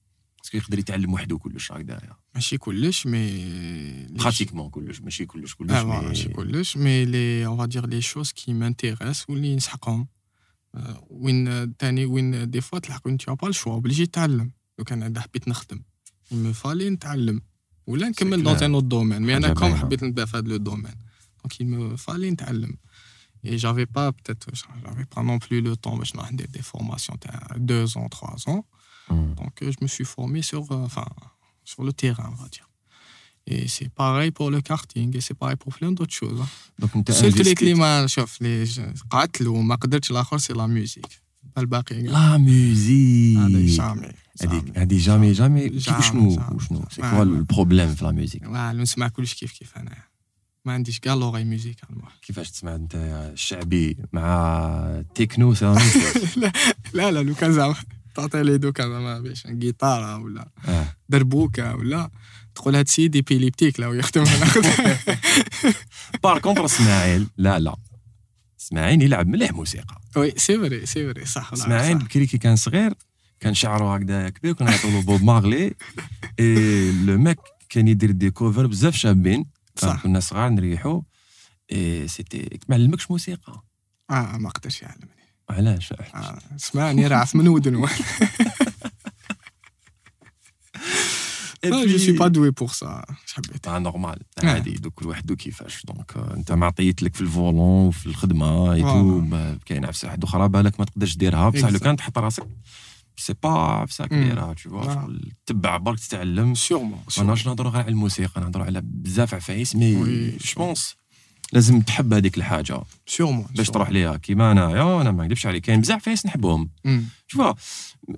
اسكو يقدر يتعلم وحده كلش هكذايا ماشي كلش مي براتيكمون كلش ماشي كلش كلش اه فوالا ماشي كلش مي لي اون فادير لي شوز كي مانتيريس واللي نسحقهم آه، وين تاني وين دي فوا تلحق وين تي با الشوا اوبليجي تتعلم لو كان انا حبيت نخدم مي فالي نتعلم ولا نكمل دون ان اوت دومين مي انا حاجة كوم باينة. حبيت نبدا في هذا لو دومين دونك il me fallait نتعلم et j'avais pas peut-être j'avais pas non plus le temps باش نروح ندير des formations تاع 2 ans 3 ans مم. Donc, euh, je me suis formé sur, euh, enfin, sur le terrain, on va dire. Et c'est pareil pour le karting, et c'est pareil pour plein d'autres choses. hein. دونك انت Seul truc انفستيت اللي ما شوف اللي ج- قعدت له وما قدرتش الاخر سي لا ميوزيك الباقي كاع. لا ميوزيك هذاك جامي هذيك هذه جامي جامي جامي، شنو جامي. شنو سي آه. كوا البروبليم في لا ميوزيك لا نسمع كلش كيف كيف انا ما عنديش كاع لوغي ميوزيكال moi. كيفاش تسمع انت الشعبي مع التكنو سي لا ميم شوز. لا لا لو كان زعما تعطي لي دوكا زعما باش جيتارا ولا آه. دربوكة ولا تقول هاد السيد ايبيليبتيك لا ويخدم هنا بار كونتر اسماعيل لا لا اسماعيل يلعب مليح موسيقى وي سي فري سي فري صح اسماعيل. بكري كي كان صغير كان شعره هكذا كبير كنا نعطولو بوب ماغلي اي لو ميك كان يدير دي كوفر بزاف شابين صح. كنا صغار نريحو اي سيتي ما علمكش موسيقى آه ما قدرش يعلمني علاش؟ آه اسمعني رعف من ودن جو سي با دوي بور سا حبيت با نورمال. عادي دوك كل واحد كيفاش دونك انت ما عطيت لك في الفولون وفي الخدمه اي تو كاين عفسه واحدة أخرى بالك ما تقدرش ديرها بصح لو. كان تحط راسك سي با عفسه كبيره. شغل تبع برك تتعلم سيغمون ما نهضرش نهضروا غير على الموسيقى نهضروا على بزاف عفايس مي. جو بونس لازم تحب هذيك الحاجة. سيغمون باش تروح ليها. كيما انايا أنا ما نكذبش عليك. كاين بزاف عفايس نحبهم. شوف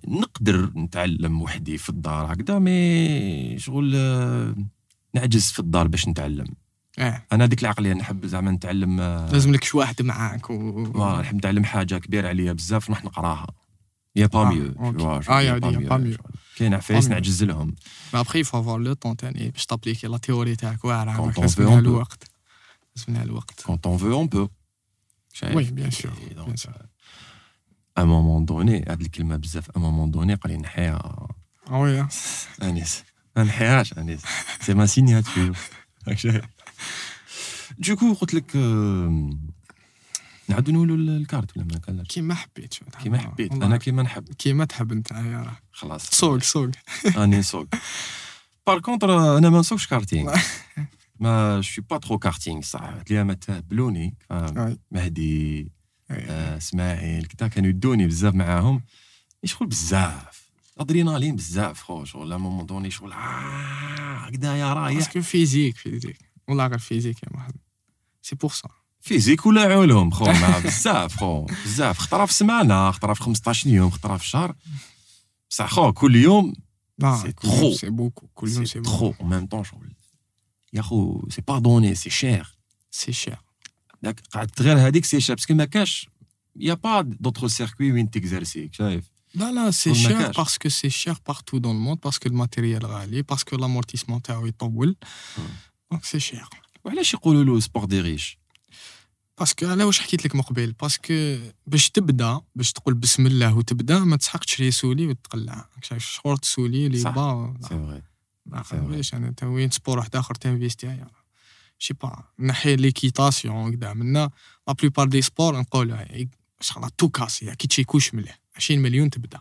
نقدر نتعلم وحدي في الدار هكذا مي شغل آه، نعجز في الدار باش نتعلم. آه أنا هذيك العقلية نحب زعما نتعلم آه، لازم لك شي واحد معاك و نحب نتعلم حاجة كبيرة عليا بزاف نروح نقراها. يا با ميو. آه، يا با ميو. كاين عفايس. نعجز لهم. مي ابخي فو افوار لو طون تاني باش تابليكي لا تيوري تاعك واعرة. Quand on veut, on peut. oui bien sûr donc, à un moment donné هاد الكلمة بزاف à un moment donné لي نحيها oui انيس ما نحيهاش انيس c'est ma signature دوكو قلت لك آه، نعاودو نقولوا الكارت ولا ما كانش كيما حبيت. كيما حبيت. أنا كيما نحب. كيما تحب أنت خلاص. سوق سوق. راني نسوق par contre أنا ما نسوقش كارتينغ ما chaud pas trop karting صح اليوم تهبلوني. فاهم oui. مهدي. آه، إسماعيل كدا كانوا يدوني بزاف معاهم. شغل بزاف. ادرينالين بزاف خو شغل à un moment donné شغل آه، هكذايا رايح. parce que physique physique والله غير physique يا محمد c'est pour ça physique ولا علوم خو. بزاف خو. بزاف. خطره في سمانة خطره في 15 يوم خطره في شهر. بصح خو كل يوم سي ترو. بوكو كل يوم سي ترو même temps شغل يا خو سي با دوني سي شير سي شير داك قعدت غير هذيك سي شير باسكو ما كاش يا با دوطخ سيركوي وين تيكزارسي شايف لا لا سي كل ما شير كاش. باسكو سي شير بارتو دون الموند باسكو الماتيريال غالي باسكو لامورتيسمون تاعو يطول دونك سي شير وعلاش يقولوا له سبور دي ريش باسكو على واش حكيت لك من قبل باسكو باش تبدا باش تقول بسم الله وتبدا ما تسحقش تشري سولي وتقلع شايف شهور تسولي لي صح. با سي فغي علاش أنا تا وين سبور واحد اخر تنفيستي يا شي با نحي ليكيتاسيون كدا منا لا بلوبار دي سبور نقولوا شغله تو كاسي كي تشي كوش مليح 20 مليون تبدا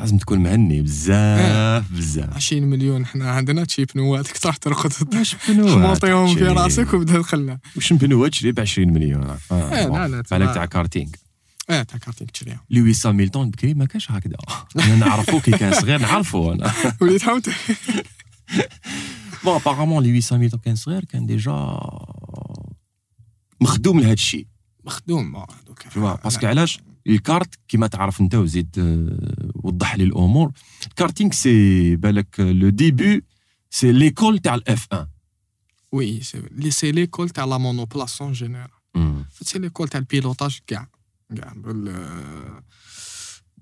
لازم تكون مهني بزاف بزاف 20 مليون حنا عندنا تشي بنوات تروح ترقد واش بنوات موطيهم في؟ راسك وبدا دخلنا واش بنوات تشري ب 20 مليون آه لا لا بالك تاع كارتينغ آه تاع كارتيك تشريها لي 800 طون بكري ما كانش هكذا. أنا نعرفو كي كان صغير نعرفو أنا. وليت حاوت بون ابارامون 800 طون كان صغير كان ديجا مخدوم لهذا الشيء مخدوم آه، دوك. فوا باسكو علاش؟ الكارت كيما تعرف أنت وزيد آه، وضح لي الأمور. الكارتينغ سي بالك لو ديبي سي ليكول تاع الاف 1 وي سي ليكول تاع لا مونوبلاس اون جينيرال سي ليكول تاع البيلوتاج كاع كاع بال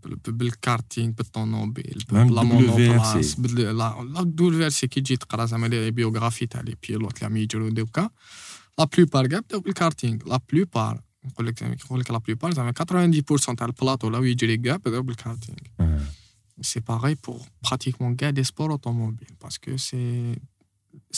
بال- بالكارتينغ بالطونوبيل مام بلا WRC. مونوبلاس بال- لا لا دبليو ار سي كي تجي تقرا زعما لي بيوغرافي تاع لي بيلوت اللي عم يجرو دوكا لا بلوبار كاع بداو بالكارتينغ لا بلوبار نقول لك زعما كي نقول لك لا بلوبار زعما 90% تاع البلاطو لا يجري كاع بداو بالكارتينغ c'est pareil pour pratiquement كاع des sports automobiles parce que c'est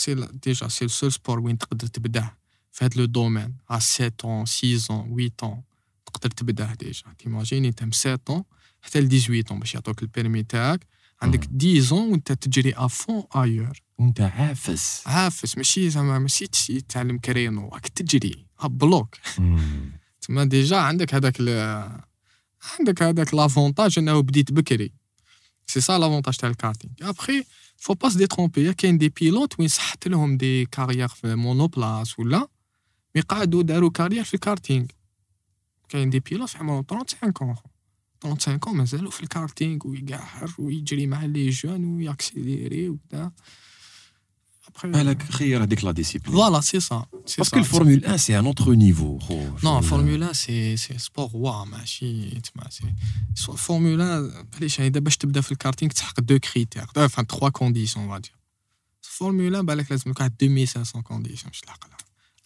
c'est la- déjà c'est le seul sport وين تقدر تبداه في هذا لو دومين à 7 ans 6 ans 8 ans تقدر تبداه ديجا. تيماجيني انت من 7 ans حتى ل 18 ans باش يعطوك البيرمي تاعك. عندك 10 ans وانت تجري افون ايور وانت عافس. عافس. ماشي زعما ماشي تعلم كرينو راك تجري بلوك تما ديجا عندك هذاك عندك هذاك لافونتاج انه بديت بكري. سي سا لافونتاج تاع الكارتينغ. ابخي فو با سي ترومبي كاين دي بيلوت وين صحت لهم دي كارير في مونوبلاس ولا مي قعدوا داروا كارير في الكارتينغ كاين دي بيلوت في عمرهم 35 كون 35 كون مازالوا في الكارتينغ ويقهر ويجري مع لي جون وياكسيليري وكذا بالك خير هذيك لا ديسيبلين فوالا سي سا سي باسكو الفورمول 1 سي ان اوتر نيفو خو Non, Formule 1, c'est c'est sport roi, ماشي تما سي سو Formule 1 علاش يعني باش تبدا في الكارتينغ تحقق دو كريتير enfin تخوا كونديسيون on va dire Formule 1 بالك لازم لك واحد 2500 كونديسيون باش تلحق لها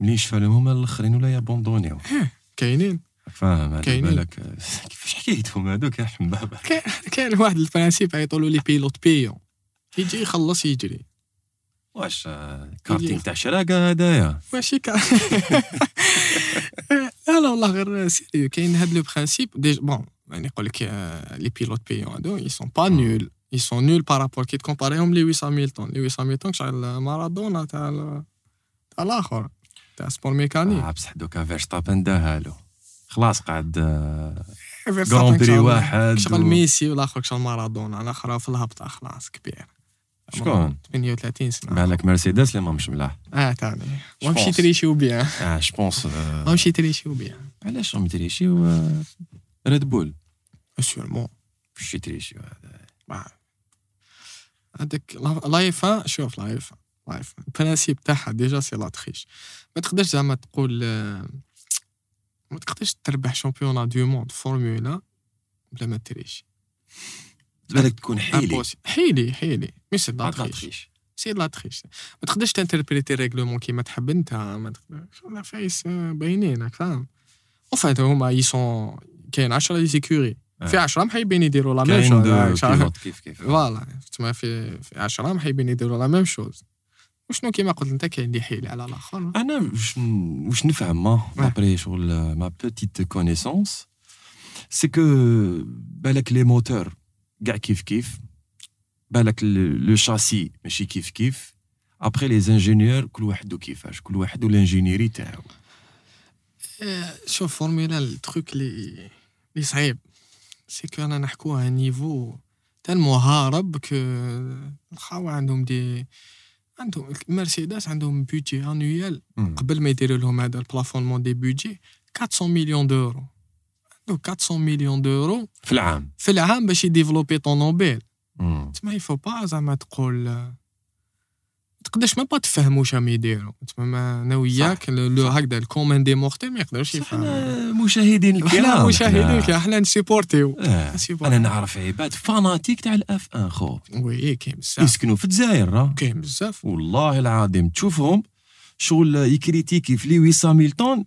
ملي يشفى لهم هما الآخرين ولا يابوندونيو. كاينين. فاهم على كاينين. بالك كيفاش حكايتهم هذوك يا حبابه كاين كاين واحد البرانسيب يعيطوا له لي بيلوت بيون يجي يخلص يجري. واش آه، كارتينغ تاع شراكة هذايا ماشي كا لا لا والله غير سيريو كاين هاد لو برانسيب. ديجا بون يعني يقول لك آه، لي بيلوت بيون هادو اي سون با نول اي سون نول بارابور كي تكومباريهم لي 800 طون لي 800 طون شغل مارادونا تاع تاع الآخر تاع سبور ميكانيك. آه بصح دوكا فيرستابن داها له خلاص قاعد آه، فيرستابن جراند بري واحد شغل و- ميسي والاخر شغل مارادونا الأخر في الهبطة خلاص كبير. شكون؟ 38 سنة. بالك مرسيدس اللي ما مش ملاح. آه تاني Je ومشي pense. تريشيو بيان آه جو بونس ومشي تريشيو بيان علاش راهم يتريشيو آه، ريد بول سيرمون باش يتريشيو هذا. هذاك live شوف live live ال principe تاعها déjà si la triche ما تقدرش زعما تقول ما تقدرش تربح championnat du monde Formula بلا ما tricher. بالك تكون حيلي. حيلي حيلي. mais c'est la triche c'est la triche ما تقدرش t'interpréter règlement كيما تحب انت. ما تقدرش la face آه، باينين راك فاهم. وفات هما يسون كاين 10 les écuries في 10 محيبين يديروا la même chose pilote كيف كيف. voilà تسمى في في 10 محيبين يديروا la même chose وشنو كيما قلت انت كاين اللي حيل على الآخر؟ أنا واش نفهم mais après شغل ما petite connaissance c'est que بالك les moteurs كاع كيف كيف بالك le châssis ماشي كيف كيف après les ingénieurs كل واحد كيفاش كل واحد وال ingénieur تاعو. آه، شوف فورمولا التروك اللي اللي صعيب. سي كو أنا نحكوها نيفو تالمو هارب كو الخاو عندهم دي عندهم مرسيدس عندهم بودجي انويال مم. قبل ما يديروا لهم هذا البلافونمون دي بودجي 400 مليون دورو عندهم 400 مليون دورو في العام في العام باش يديفلوبي طونوبيل مم. تسمى يفو با زعما تقول ما تقدرش ما با تفهم واش راهم يديروا تسمى ما أنا وياك لو هكذا ال commun des mortels ما يقدرش يفهم. مشاهدين الكرام مشاهدين إحنا نسيبورتيو. آه. أنا نعرف عباد fanatiques تاع ال F1 خو oui كاين بزاف. يسكنوا في الجزائر راه. كاين بزاف. والله العظيم تشوفهم شغل ي critiquer في 800 طون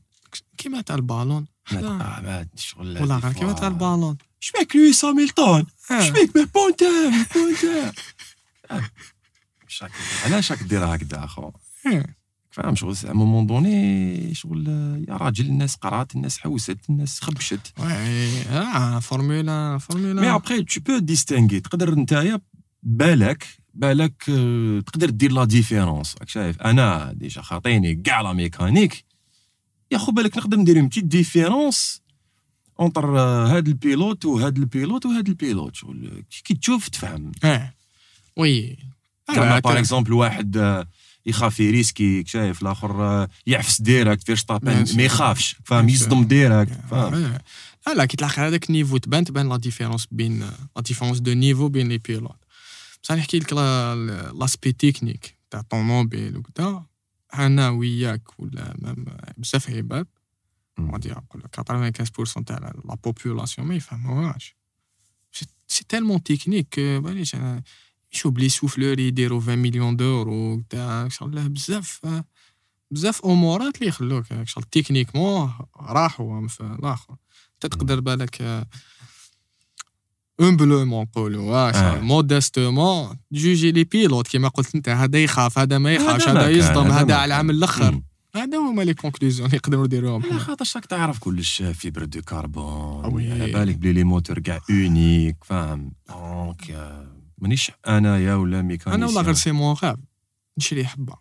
كيما تاع البالون. شغل غير كيما تاع البالون. شبيك 800 طون آه. شبيك ب monteur monteur. راك- علاش راك دير هكذا أخو. آه. فاهم شغل؟ à un moment donné شغل يا راجل الناس قرات الناس حوست الناس خبشت. oui آه Formula Formula. mais après tu peux distinguer تقدر نتايا بالك بالك آه، تقدر دير la différence راك شايف؟ أنا déjà خاطيني كاع la mécanique يا خو بالك نقدر ندير une petite différence اونتر هاد البيلوت وهاد البيلوت وهاد البيلوت شغل كي تشوف تفهم. آه وي. كما باغ اكزومبل واحد آه، يخاف يريسكي شايف الاخر آه، يعفس ديريكت فيرستابن Bien ما sûr. يخافش فاهم Bien sûr. يصدم ديريكت فاهم اه لا لا كي تلاقي هذاك النيفو تبان تبان لا ديفيرونس بين لا ديفيرونس دو نيفو بين لي بيلوت بصح نحكي لك لاسبي تكنيك تاع طوموبيل وكذا انا وياك ولا مام بزاف عباد مم. on va dire نقول لك 95% تاع لا بوبولاسيون ما يفهموهاش سي تالمون تكنيك كو معليش انا يشوف les souffleurs يديروا 20 مليون d'euros تاع شغل بزاف بزاف أمورات اللي يخلوك شغل techniquement راحوا في الآخر تقدر بالك amplement نقولوا آه. آه. modestement juger les pilotes كيما قلت أنت هذا يخاف هذا ما يخافش هذا يصدم هذا على العام. الأخر. هذا هما les conclusions اللي يقدروا يديروهم لا خاطرش راك تعرف كلش fibre de carbone. على بالك بلي les moteurs كاع unique فاهم donc مانيش انايا ولا أنا mécanicien والله غير سي مون غاب نشري حبة.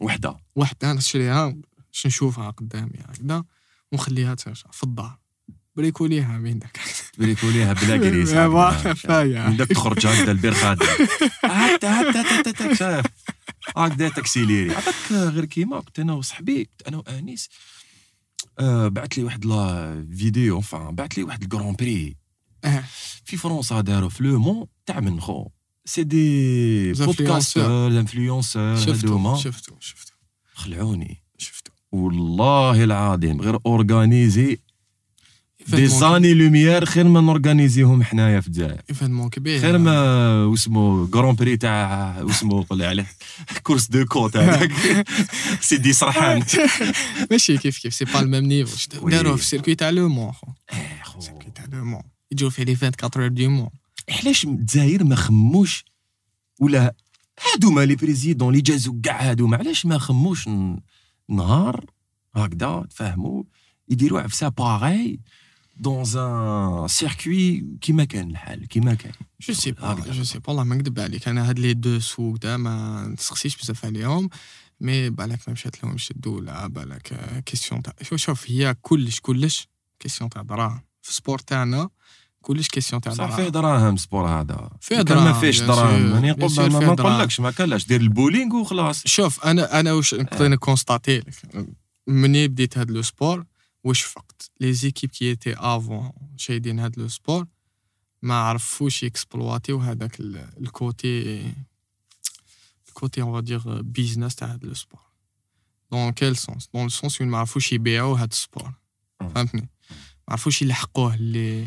وحدة. وحدة أنا نشريها. باش نشوفها قدامي هكذا ونخليها ترجع في الدار. bricoler ها bien داك bricoler ها بلا كريس. من داك تخرج هكذا البير خادم. هكذا هكذا شايف. هكذا ت accélérer عطاك غير كيما كنت أنا وصحبي أنا وأنيس. آه بعث لي واحد la vidéo فان بعث لي واحد ال Grand Prix. آه. في فرنسا داروا في Le Mans تاع من خو. c'est des podcasters influenceurs شفتو هذوما شفتو شفتو خلعوني شفتو والله العظيم غير organisé des années-lumière خير ما ن organiser هم حنايا في الجزائر événement كبير خير ما واسمو Grand Prix تاع واسمو قول لي عليه course de côte هذاك سيدي سرحان ماشي كيف كيف c'est pas ال même niveau. داروه في ال circuit تاع Le Mans خو إيه، خو. ال circuit تاع Le Mans يجوا فيه les 24 heures du Mans علاش الجزائر ما خموش؟ ولا هادوما لي présidents اللي جازو كاع هادوما علاش ما خموش نهار هكذا تفهموا يديروا عفسة باغي dans un circuit كيما كان الحال كيما كان je sais pas. je sais pas والله ما نكذب عليك أنا هاد les dessous ق دا ما نسقسيش بزاف عليهم mais بالك ما مشات لهمش الدولة بالك question تاع شوف شوف هي كلش كلش question تاع دراهم في ال sport تاعنا كلش question تاع صح فيه دراهم سبور هذا. فيه كان دراهم، ما bien دراهم. bien نقول ما. نقولكش ما كانش دير البولينغ وخلاص. شوف أنا أنا واش نقدر ن constater لك. مني بديت هاد les sports واش فقت؟ les équipes qui étaient avant شايدين هاد le sport ما عرفوش ي exploiter و هذاك ال- ال côté ال côté on va dire business تاع هاد le sport dans quel sens donc وين ما عرفوش يبيعوا هاد ال sport مم. فهمتني؟ ما عرفوش يلحقوه لي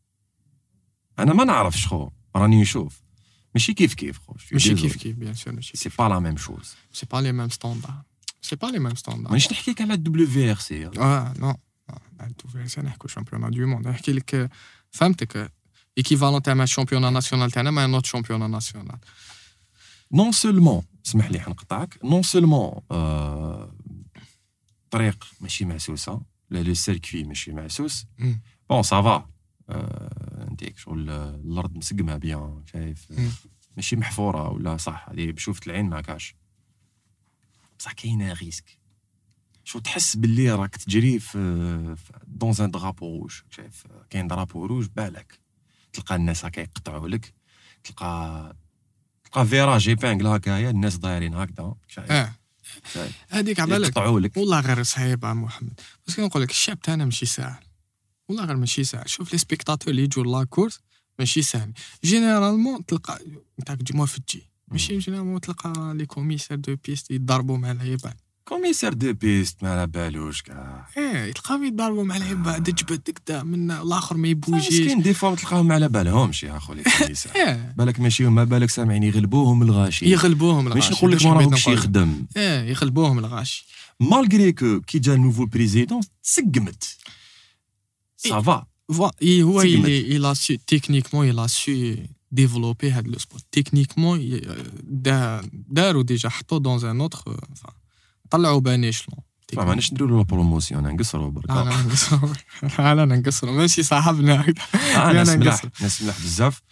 انا ما نعرفش خو راني نشوف ماشي كيف كيف خو je suis ماشي désolé. كيف كيف بيان سور ماشي سي با لا ميم شوز سي با لي ميم ستاندار سي با لي ميم ستاندار مانيش نحكيك على الدبليو في ار سي اه نو انتو في نحكو شامبيون دو موند نحكي لك فهمتك ايكيفالون تاع الشامبيون ناسيونال تاعنا مع نوت شامبيون ناسيونال نون سولمون اسمح لي حنقطعك نون سولمون آه طريق ماشي معسوسه لا لو سيركوي ماشي معسوس مم. بون سافا انتيك شغل آه، الأرض مسقمة bien شايف. ماشي محفورة ولا صح؟ هذه بشوفة العين ما كاش. بصح كاينة risque. شو تحس باللي راك تجري في dans un drapeau rouge شايف؟ كاين drapeau rouge بالك. تلقى الناس هكا يقطعوا لك. تلقى تلقى virage épingle هكايا الناس دايرين هكذا شايف؟ شايف؟ هذيك عبالك يقطعوا لك. والله غير صعيب عم محمد. بس كي نقول لك الشاب تاعنا ماشي ساهل. والله غير ماشي ساهل. شوف les spectateurs اللي يجوا la course ماشي ساهل. généralement تلقى انت تجي موافق تجي ماشي généralement تلقى les commissaires de piste يضربوا مع العباد. commissaire de piste ما على بالوش كاع إيه يتلقاو يضربوا مع لعيبه بعد جبد كدا من الآخر ما يبوجيش. مسكين des fois تلقاهم ما على بالهمش يا أخو لي إيه. بالك ماشي ما بالك سامعين يغلبوهم الغاشي. يغلبوهم الغاشي. باش نقول لك ما لك. يخدم. إيه يغلبوهم الغاشي. malgré que كي جا ال nouveau président تسقمت سافا فوا إيه هو سقمت. il il a su techniquement il a su développer هذا لو سبور techniquement ي- دا- داروا ديجا حطوا dans un autre enfin طلعوا بان ايشلون ما ماناش نديرو لا بروموسيون نقصروا برك انا نقصروا انا نقصروا ماشي صاحبنا آه، أنا ناس ملاح نقصر. ناس ملاح بزاف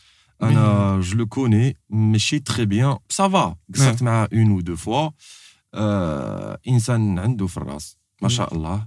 انا جو لو كوني ماشي تري بيان سافا قصرت معاه اون او دو فوا آه، انسان عنده في الراس ما وي. شاء الله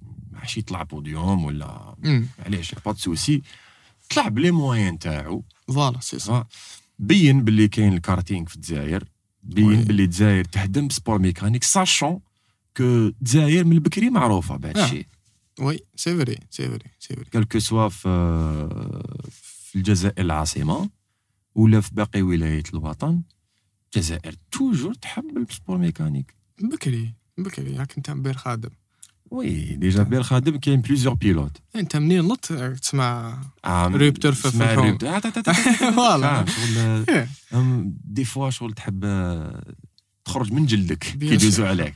ماشي يطلع بوديوم ولا معليش pas souci طلع ب les moyens تاعو. voilà c'est ça. بين باللي كاين الكارتينغ في الجزائر بين. باللي الجزائر تهدم ب sport mécanique sachant que الجزائر من البكري معروفة بهذا آه. الشيء. oui c'est vrai c'est vrai c'est vrai quel que soit في في الجزائر العاصمة ولا في باقي ولايات الوطن الجزائر toujours تحب ال sport mécanique بكري بكري راك انت بير خادم. وي ديجا بير خادم كاين بليزيور بيلوت انت منين نط تسمع ريبتر في الفون. فوالا. شغل دي فوا شغل تحب تخرج من جلدك. كي يدوزوا sûr. عليك.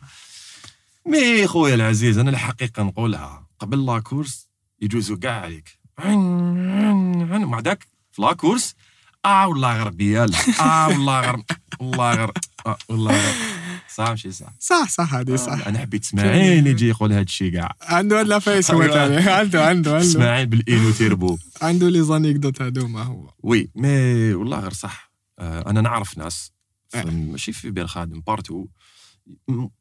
مي خويا العزيز أنا الحقيقة نقولها. قبل لا كورس يجوزوا كاع عليك. مع داك في لا كورس آه والله غير بيال آه والله غير والله غير آه والله غير صح ماشي صح. صح صح هذه صح. أنا حبيت إسماعيل يجي يقول هذا الشيء كاع عنده هاد لافايس هو. تاني عنده عنده عنده. إسماعيل Baleno turbo. عنده les anecdotes هادوما هو. oui mais والله غير صح. آه، أنا نعرف ناس إيه. ماشي في بير خادم partout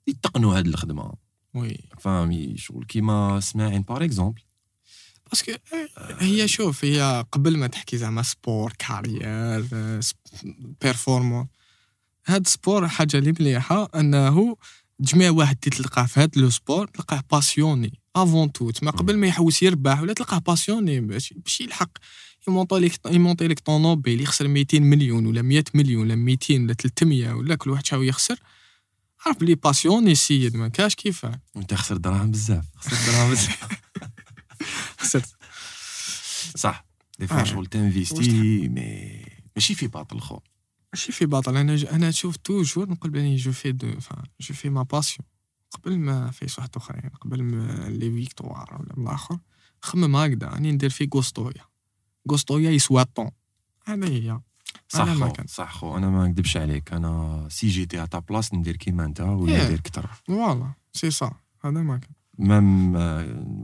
يتقنوا هاد الخدمة. oui. فاهمي شغل كيما إسماعيل par exemple parce que هي شوف هي قبل ما تحكي زعما sport carrière performant هاد sport حاجة اللي مليحة أنه جميع واحد تلقاه في هاد le sport تلقاه passionné avant tout تما قبل ما يحوس يربح ولا تلقاه passionné باش باش يلحق. يمونطي لك يمونطي لك طونوبيل يخسر 200 مليون ولا 100 مليون ولا 200 ولا 300 ولا كل واحد شحال يخسر. عرف بلي passionné السيد ما كاش كيفاه. وانت خسر دراهم بزاف. خسر دراهم بزاف. خسرت. صح. دي آه. فوا شغل تنفيستي مي ماشي في باطل خو. ماشي في باطل. أنا ج... أنا شوف توجور نقول بأني جو في دو فان جو في ما باسيون قبل ما فيش واحد آخرين قبل ما لي فيكتوار ولا الآخر خمم هكذا. راني ندير في غوستويا غوستويا يسوى طون هذا هي. صح خو. صح خو. أنا ما نكذبش عليك. أنا سي جيتي ا تا بلاص ندير كيما أنت ولا إيه. ندير كتر. voilà c'est ça هذا ما كان. même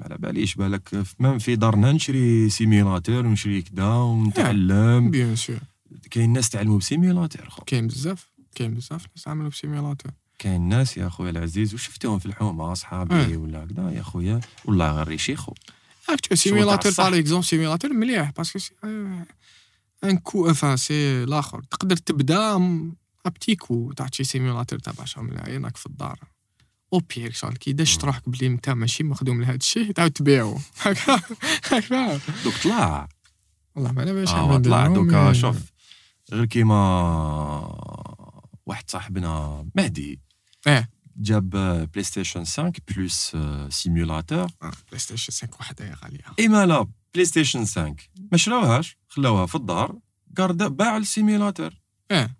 على باليش بالك même في دارنا نشري simulateur ونشري كدا ونتعلم. bien sûr كاين ناس تعلموا ب simulateur خو كاين بزاف كاين بزاف ناس عملوا ب simulateur كاين ناس يا خويا العزيز وشفتهم في الحومه أصحابي إيه. ولا كدا يا خويا والله غير يشيخو راك تشوف simulateur. par exemple simulateur مليح parce que c'est encore avant c'est الآخر تقدر تبدا ابتي كو تاع شي سيميلاتور تاع 10 ملايين راك في الدار. أو بير شغل كي دشت روحك بلي انت ماشي مخدوم لهذا الشيء تعاود تبيعو. هكا. هاك فاهم دوك طلع. والله ما باليش آه عمل طلع. دوكا مي- شوف. غير كيما واحد صاحبنا مهدي. إيه. جاب بلاي ستيشن 5 بلس سيميولاتور آه، بلاي ستيشن 5 وحده غالية. ايما لا بلاي ستيشن 5 ما شراوهاش خلاوها في الدار قارد باع ال simulateur إيه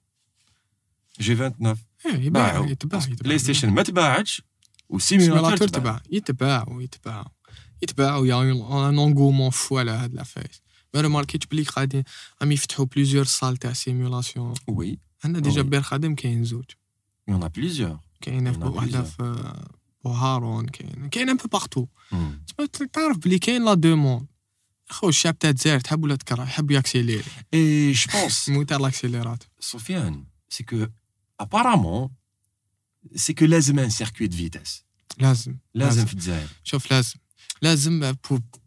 G29 إيه يباع يتباع يتباع. بلاي ستيشن ما تباعتش وال simulateur simulateur تباع. تباع يتباعوا يتباعوا يتباعوا y a un engouement fou على هاد لافايس ما رماركيتش بلي غادي عم يفتحوا plusieurs salles تاع simulation oui عندنا déjà. بير خادم كاين زوج y en a plusieurs كاينة وحده plusieurs. في بوهارون كاين كاين un peu partout تعرف بلي كاين لا دوموند اخو الشعب تاع الجزائر تحب ولا تكره يحب ياكسيليري اي جو بونس موتور لاكسيليرات Sofiane, c'est que apparemment, c'est que لازم un circuit de vitesse. لازم لازم في الجزائر شوف لازم لازم بور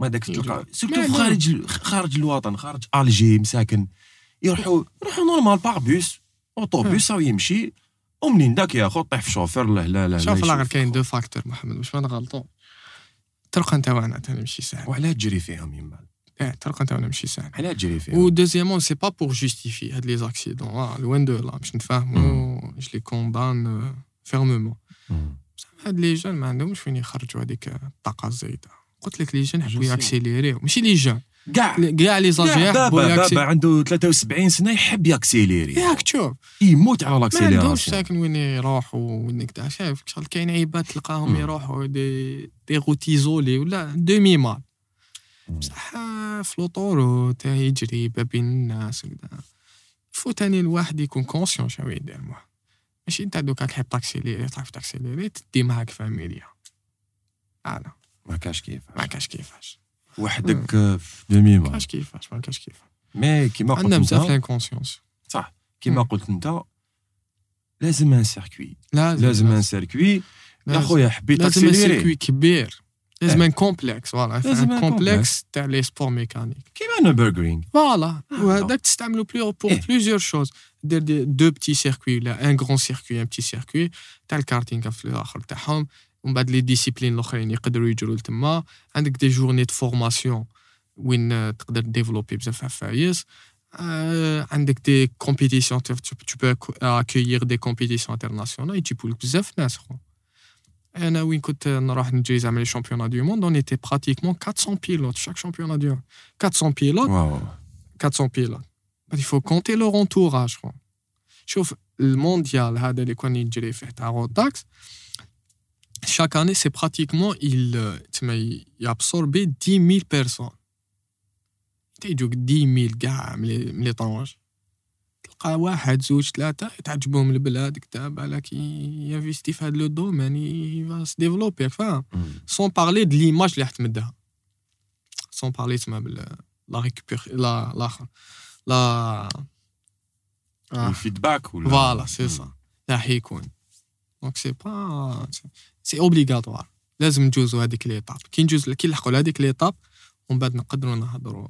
ما داك. تلقاه سيرتو. خارج خارج الوطن خارج الجي مساكن يروحوا يروحوا نورمال باغ بوس اوتوبوس أو يمشي. ومنين داك ياخذ طيح في شوفير لا لا لا شوف لا. كاين دو فاكتور محمد واش ما نغلطو. الطرق نتاعنا تاني ماشي سهل وعلاه تجري فيهم يما آه الطرق نتاعنا ماشي سهل علاه تجري فيهم. و دوزيامون سي با بور جوستيفي هاد لي زاكسيدون لوين دو لا باش نتفاهمو جو لي كوندان فيرمومون. هاد les jeunes ما عندهمش فين يخرجوا هذيك الطاقة الزايدة. قلت لك les jeunes يحبوا. ياكسيليريو ماشي les jeunes كاع. كاع les âges كاع يحبوا ياكسيليريو عنده 73 سنة يحب يأكسيليري. ياك تشوف يموت على ما عندهمش l'accélération ساكن وين يروحوا وين كدا شايف كاين عيبات تلقاهم. يروحوا des des routes isolées ولا demi-mal. بصح في l'autoroute يجري ما بين الناس وكدا. faut تاني الواحد يكون conscient شنو يدير ماشي أنت دوكا تحب تأكسيليري تعرف تأكسيليري تدي معاك فاميليا. ما كاش كيف ما كاش كيفاش وحدك في دومي ما مال كاش كيفاش ما كاش كيفاش مي كيما قلت عندنا بزاف انت لانكونسيونس صح كيما مم. قلت انت لازم ان سيركوي لازم لازم ان سيركوي يا لازم. خويا حبيت لازم ان تاكسيليري سيركوي كبير لازم إيه. ان كومبلكس فوالا لازم ان ان كومبلكس تاع لي سبور ميكانيك كيما نوبرغرينغ فوالا Ah, وهذاك تستعملو بلو بور إيه. بليزيور شوز دير دي دو بتي سيركوي ولا ان غران سيركوي ان بتي سيركوي تاع الكارتينغ في الاخر تاعهم ومن بعد لي ديسيبلين الاخرين يقدروا يجروا لتما عندك دي جورني دو فورماسيون وين آه، تقدر ديفلوبي بزاف عفايس آه، عندك دي كومبيتيسيون tu peux accueillir des compétitions internationales يجيبوا لك بزاف ناس خو انا وين كنت نروح نجي زعما لي شامبيون دو موند اون ايتي براتيكمون 400 بيلوت شاك شامبيون دو 400 بيلوت واو 400 pilotes. Il faut compter leur entourage. quoi. شوف المونديال هذا اللي كان يجري فيه تاع روداكس chaque année c'est pratiquement il euh, تسمى يابسوربي 10 000 personnes تيجوك 10 000 كاع من لي من لي طونج تلقى واحد زوج ثلاثة تعجبهم البلاد كدا بالك ينفيستي في هذا لو دومين يفا سي ديفلوبي فاهم مم. سون بارلي د ليماج اللي حتمدها سون بارلي تسمى بال لا ريكوبير لا لاخر لا آه. الفيدباك ولا فوالا سي سا لا حيكون دونك سي با سي اوبليغاتوار لازم نجوزو هذيك l'étape كي نجوز كي نلحقوا لهذيك l'étape ومن بعد نقدروا نهضروا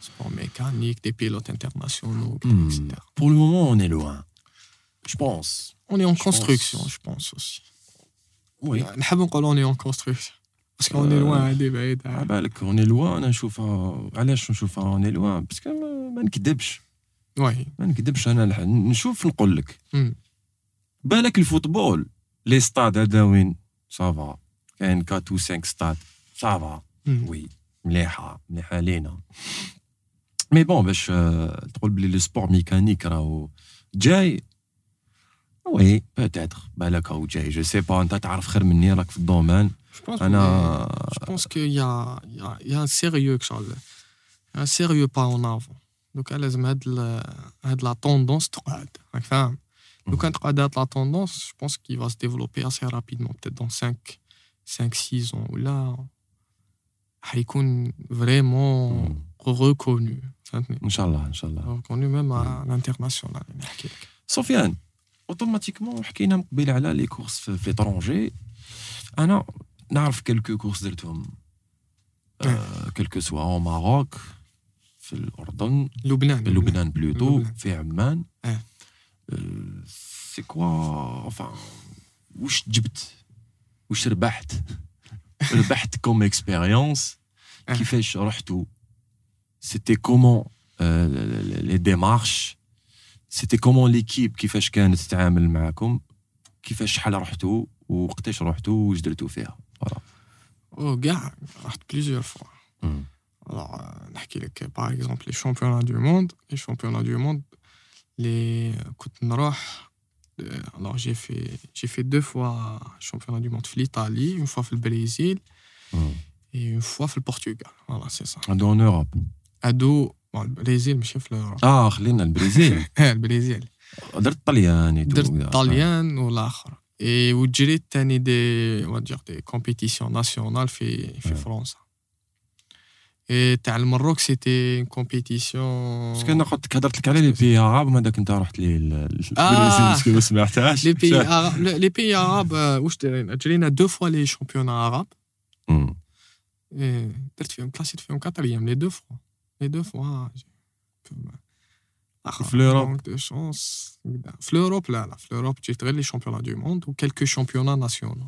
sport mécanique des pilotes Hmm. et cetera Pour le moment, on est loin. Je pense. اون Je كونستركسيون pense. جو بونس اوسي Oui. نحب نقول اون اي اون كونستركسيون باسكو اون اي لوان هادي بعيد على بالك اون لوان أنا نشوفها علاش نشوفها اون لوان باسكو ما, نكذبش وي ما نكذبش أنا نشوف نقول لك مم. بالك الفوتبول لي ستاد هذا وين سافا كاين 4 و 5 ستاد سافا مم. وي مليحه مليحه لينا مي بون باش آه، تقول بلي لو سبور ميكانيك راهو جاي وي بوتيتر بالك راهو جاي جو سي با انت تعرف خير مني راك في الدومين Je pense انا Je pense qu'il y a, il y, a, il y a un sérieux que un sérieux pas en avant. Donc لازم هاد ال هاد la tendance تقعد راك فاهم لو كان تقعد هاد la tendance je pense qu'il va se développer assez rapidement peut-être dans 5 5 6 ans ولا حيكون vraiment reconnu فهمتني ان شاء الله ان شاء الله reconnu même à l'international نحكي لك سفيان اوتوماتيكمون حكينا من قبيله على لي كورس في في ليترونجي انا نعرف كلكو كورس درتهم كلكو سوا او ماروك في الاردن لبنان في لبنان بلوتو لبنان. في عمان اه. سي كوا enfin واش جبت واش ربحت ربحت كوم اكسبيريونس اه. كيفاش رحتوا سيتي كومون لي ديمارش سيتي كومون ليكيب كيفاش كانت تتعامل معكم كيفاش شحال رحتوا وقتاش رحتوا واش درتوا فيها فوالا او كاع رحت plusieurs fois مم. Alors, euh, نحكي لك par exemple les championnats du monde les championnats du monde les كنت نروح Euh, alors j'ai fait, j'ai fait deux fois championnat du monde en Italie, une fois au Brésil Hmm. et une fois au Portugal. Voilà, c'est ça. عنده en Europe Ado, bon, le Brésil, ماشي في l'Europe. اه خلينا البرازيل اه البرازيل درت طلياني درت الطليان والاخر اي وجريت تاني دي on va dire دي كومبيتيسيون ناسيونال في في آه. فرنسا اي تاع المروك سيتي كومبيتيسيون باسكو انا قلت لك هضرت لك على لي بي عرب هذاك انت رحت لي ال- ال- آه. البرازيل باسكو ما سمعتهاش لي بي عرب لي بي عرب آه، واش درينا جرينا دو فوا لي شامبيون عرب مم. إيه، درت فيهم كلاسيت فيهم كاتريام لي دو فوا لي دو فوا في l'Europe دو شونس في l'Europe لا لا في l'Europe جيت غير لي شامبيون دو موند وكيلكو شامبيون ناسيونال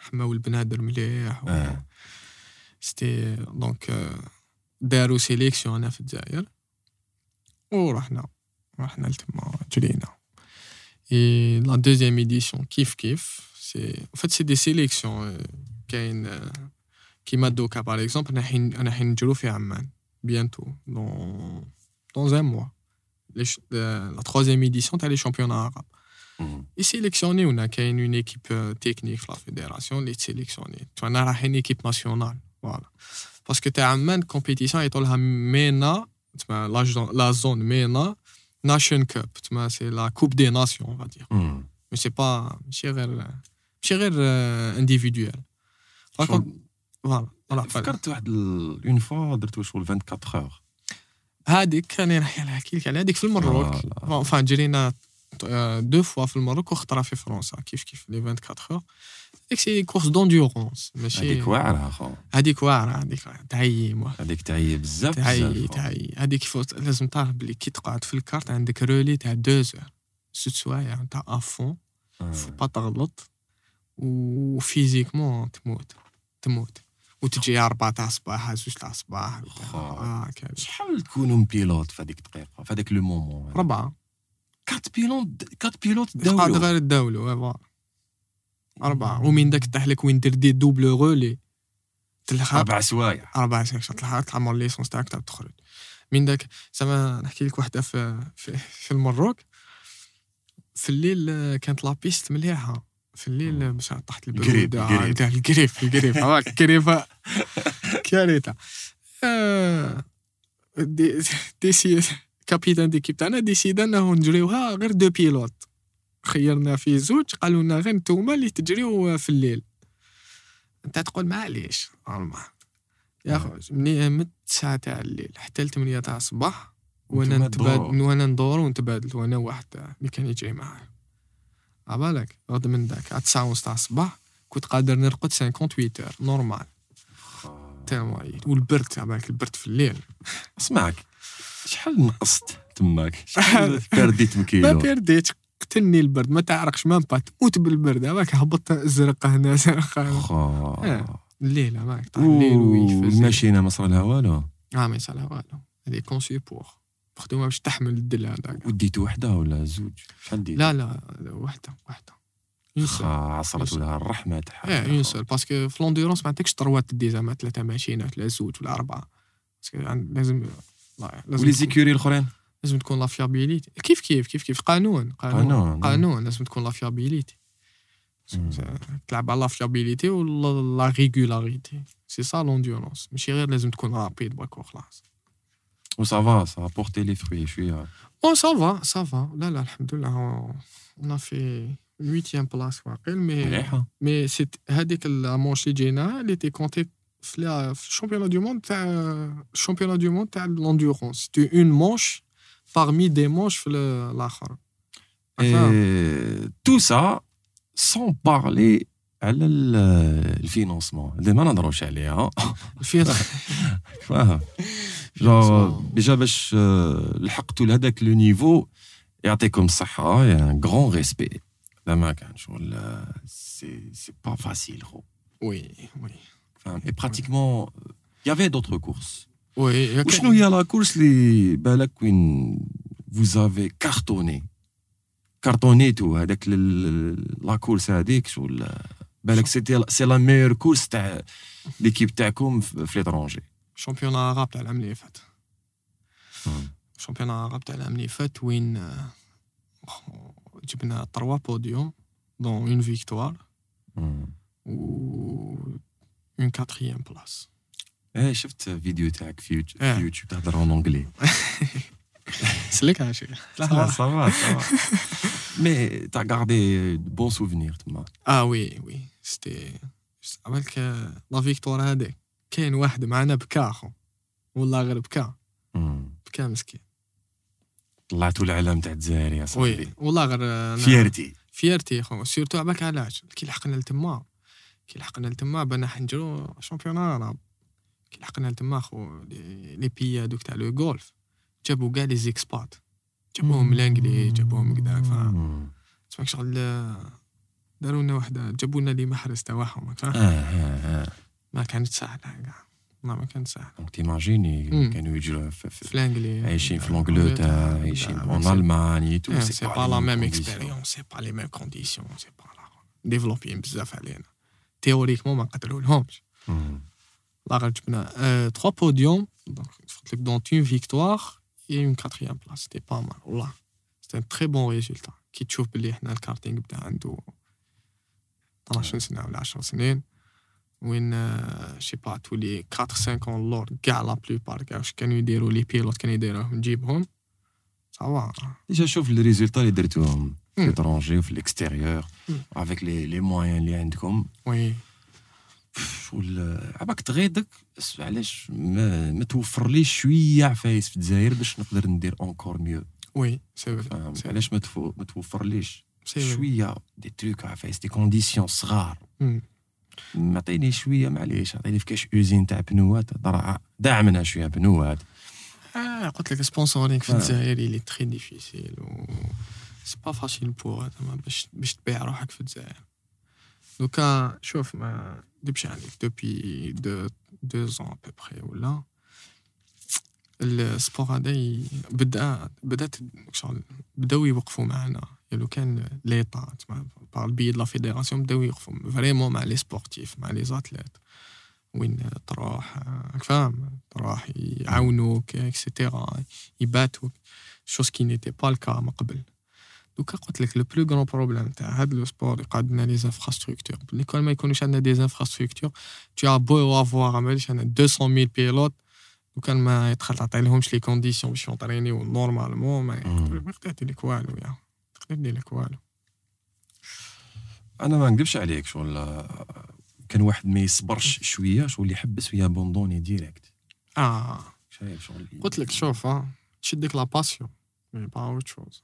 حماو البنادر مليح آه. سيتي دونك داروا سيليكسيون هنا في الجزائر ورحنا رحنا لتما جرينا اي لا دوزيام ايديسيون كيف كيف سي en fait سي دي سيليكسيون كاين آه، كيما دوكا باغ اكزومبل انا حين انا حين نجرو في عمان بيانتو دون دون ان موا لا تروازيام ايديسيون تاع لي شامبيون عرب مم. يسيليكسيونيونا كاين اون ايكيب تكنيك في لا فيدراسيون اللي تسيليكسيوني انا رايحين ايكيب ناسيونال فوالا باسكو تاع عمان كومبيتيسيون يعطولها مينا تسمى لا جو- لا زون مينا ناشن كوب تسمى سي لا كوب دي ناسيون فادير مم. مي سي با ماشي غير ماشي غير انديفيدويل شغل- فوالا فوالا فكرت واحد ال- اون فوا درت شغل 24 اور هذيك راني راح نحكي لك على هذيك في المروك فوالا. فان جرينا آه، دو فوا في المروك وخطره في فرنسا كيف كيف؟ لي 24 اور هذيك سي كورس دونديورونس ماشي هذيك واعرة أخو. هذيك واعرة هذيك تعيم هذيك تعيي بزاف تعي بزاف تعي هذيك لازم تعرف بلي كي تقعد في الكارت عندك رولي تاع دو زور ست سوايع تاع افون. فو با تغلط وفيزيكمون تموت. تموت. وتجي أربعة تاع الصباح زوج تاع الصباح شحال تكونوا بيلوت في هذيك الدقيقة في هذاك لو مومون ربعة. كات بيلوت كات بيلوت قاعد داولوا غير الدولة فوالا. أربعة. ومن داك تحت لك وين دير دي دوبل رولي تلحق أربع سوايع. أربعة سيكشن تلحق تعمل ليسونس تاعك تاع تخرج. من داك؟ زعما نحكي لك وحدة في في, في المروك. في الليل آه، كانت لابيست مليحة. في الليل باش تحت القريب، البرود القريب. تاع القريب القريب. هاك القريبة كارثة دي دي c'est capitaine d'équipe تاعنا décida انه نجريوها غير deux pilotes. خيرنا في زوج قالوا لنا غير نتوما اللي تجريو في الليل. انت تقول معليش normal يا خو مني من التسعة تاع الليل حتى لثمانية تاع الصباح وأنا نتبادل. وأنا ندور ونتبادل وأنا واحد اللي كان يجري معايا. عبالك غد من داك على تسعة ونص تاع الصباح كنت قادر نرقد 58 heures normal. تيرمون عييت والبرد عبالك البرد في الليل. اسمعك شحال نقصت تماك؟ شحال برديت ما مكيلو بيرديتش قتلني البرد ما تعرقش ما با تموت بالبرد. هذاك هبط زرقة هنا خا آه. الليل هذاك طاح الليل ويفز والماشينه ما صار لها والو؟ آه ما يصلها والو. هذه كونسي بور مخدومه باش تحمل الدل هذاك. وديت وحدة ولا زوج؟ شحال ديت لا لا وحدة وحدة. عصرت لها الرحمة تاعها une seule parce que في l'endurance ما عندكش تروات تدي زعما ثلاثة machinات ولا زوج ولا أربعة. parce que لازم ولي تكون- زيكوري الاخرين لازم تكون لا فيابيليتي كيف كيف كيف كيف قانون قانون قانون. قانون لازم تكون لا فيابيليتي مم. تلعب على لا فيابيليتي ولا لا ريغولاريتي سي سا لونديرونس ماشي غير لازم تكون رابيد باك وخلاص وسافا سا بورتي لي فروي شويه بون سافا سافا لا لا الحمد لله اون في 8 بلاص واقيل مي مليحه مي سيت هذيك المونش اللي جينا اللي تي كونتي في لا- في الشامبيون دو موند تاع الشامبيون دو موند تاع لونديرونس تي اون مونش parmi دي مونش في ال- الاخر فاهم؟ تو سا سون بارلي على ال- الفينونسمون اللي ما نهضروش عليها في فاهم جو ديجا باش آه، لحقتوا لهذاك لو نيفو يعطيكم الصحة يا ان غران ريسبي لا ما كان شغل سي سي با فاسيل خو وي وي Mais pratiquement, euh, il y avait d'autres courses. Oui, il y a la course, les ben, Queen, vous avez cartonné. Cartonné tout, avec la course à ben, avec c'est la meilleure course de l'équipe Takum à l'étranger. Championnat arabe, tu as l'amené, Championnat arabe, euh, oh, tu as l'amené, fait, win. Tu as trois podiums, dont une victoire. Ou اون كاتريام بلاس إيه شفت فيديو تاعك في يوتيوب تهضر اون اونجلي سلك عاشي لا لا صافا صافا مي تاع غاردي بون سوفينير تما آه وي وي سيتي عملك لا فيكتوار هذاك كاين واحد معنا بكا اخو والله غير بكا بكا مسكين. طلعتوا العلم تاع الجزائر يا صاحبي. وي والله غير فيرتي فيرتي خو سيرتو عباك علاش؟ كي لحقنا لتما. كي لحقنا لتما بنا حنجرو شامبيون عرب كي لحقنا لتما خو لي بي هذوك تاع لو غولف. جابوا كاع لي زيكسبات. جابوهم الانجلي جابوهم كداك فاهم تسمعك شغل داروا لنا واحد جابوا لنا لي محرز تاعهم آه آه آه. ما كانت سهله كاع لا ما كانت سهله دونك تيماجيني كانوا يجروا في, في, في الانجلي عايشين في لونجلتير عايشين اون الماني تو سي با لا ميم اكسبيريونس سي با لي ميم كونديسيون سي با لا ديفلوبيين بزاف علينا. تيوريكمون ما نقدروا لهمش لا غير جبنا تخوا بوديوم دونك قلت لك دون اون فيكتوار اي اون كاتريام بلاس سيتي با مال والله سيتي ان تري بون ريزولتا كي تشوف بلي حنا الكارتينغ بدا عنده 12 سنه ولا 10 سنين وين شي با تولي 4 5 اون لور كاع لا بلوبار كاع واش كانوا يديروا لي بيلوت كانوا يديروهم نجيبهم صافا ديجا شوف لي ريزولتا اللي درتوهم في ليترونجي وفي الاكستيريور افيك لي لي موان اللي عندكم وي شغل عباك تغيضك علاش ما, ما توفرليش شويه عفايس في الجزائر باش نقدر ندير اونكور ميو وي سي علاش ما ما توفرليش شويه دي تروك عفايس دي كونديسيون صغار معطيني شويه معليش عطيني في كاش اوزين تاع بنوات دعمنا شويه بنوات آه قلت لك سبونسورينغ في الجزائر اللي تري ديفيسيل و سي با فاسيل بور باش باش تبيع روحك في الجزائر دوكا شوف ما نكذبش عليك دوبي دو دو زون ابوبخي ولا السبور هذا بدا بدات شغل بداو يوقفوا معنا لو كان ليطا بار البي لا فيديراسيون بداو يوقفوا فريمون مع لي سبورتيف مع لي زاتليت وين تروح راك فاهم تروح يعاونوك اكسيتيرا يباتوك شوز كي نيتي با الكا من قبل دوكا قلت لك le plus grand problème تاع هاد le sport يقعد لنا les infrastructures l'école ما يكونوش عندنا des infrastructures tu peux avoir ماليش أنا 200 pilotes وكان ما يدخل تعطي لهمش les conditions باش يونطرينيو normalement ما يقدر يدير لك والو يا تقدر يدير لك والو. أنا ما نكذبش عليك شغل كان واحد ما يصبرش شوية شغل يحبس ويابوندوني direct آه. شايف شغل قلت لك شوف ها تشدك لا باسيون مي با اوت شوز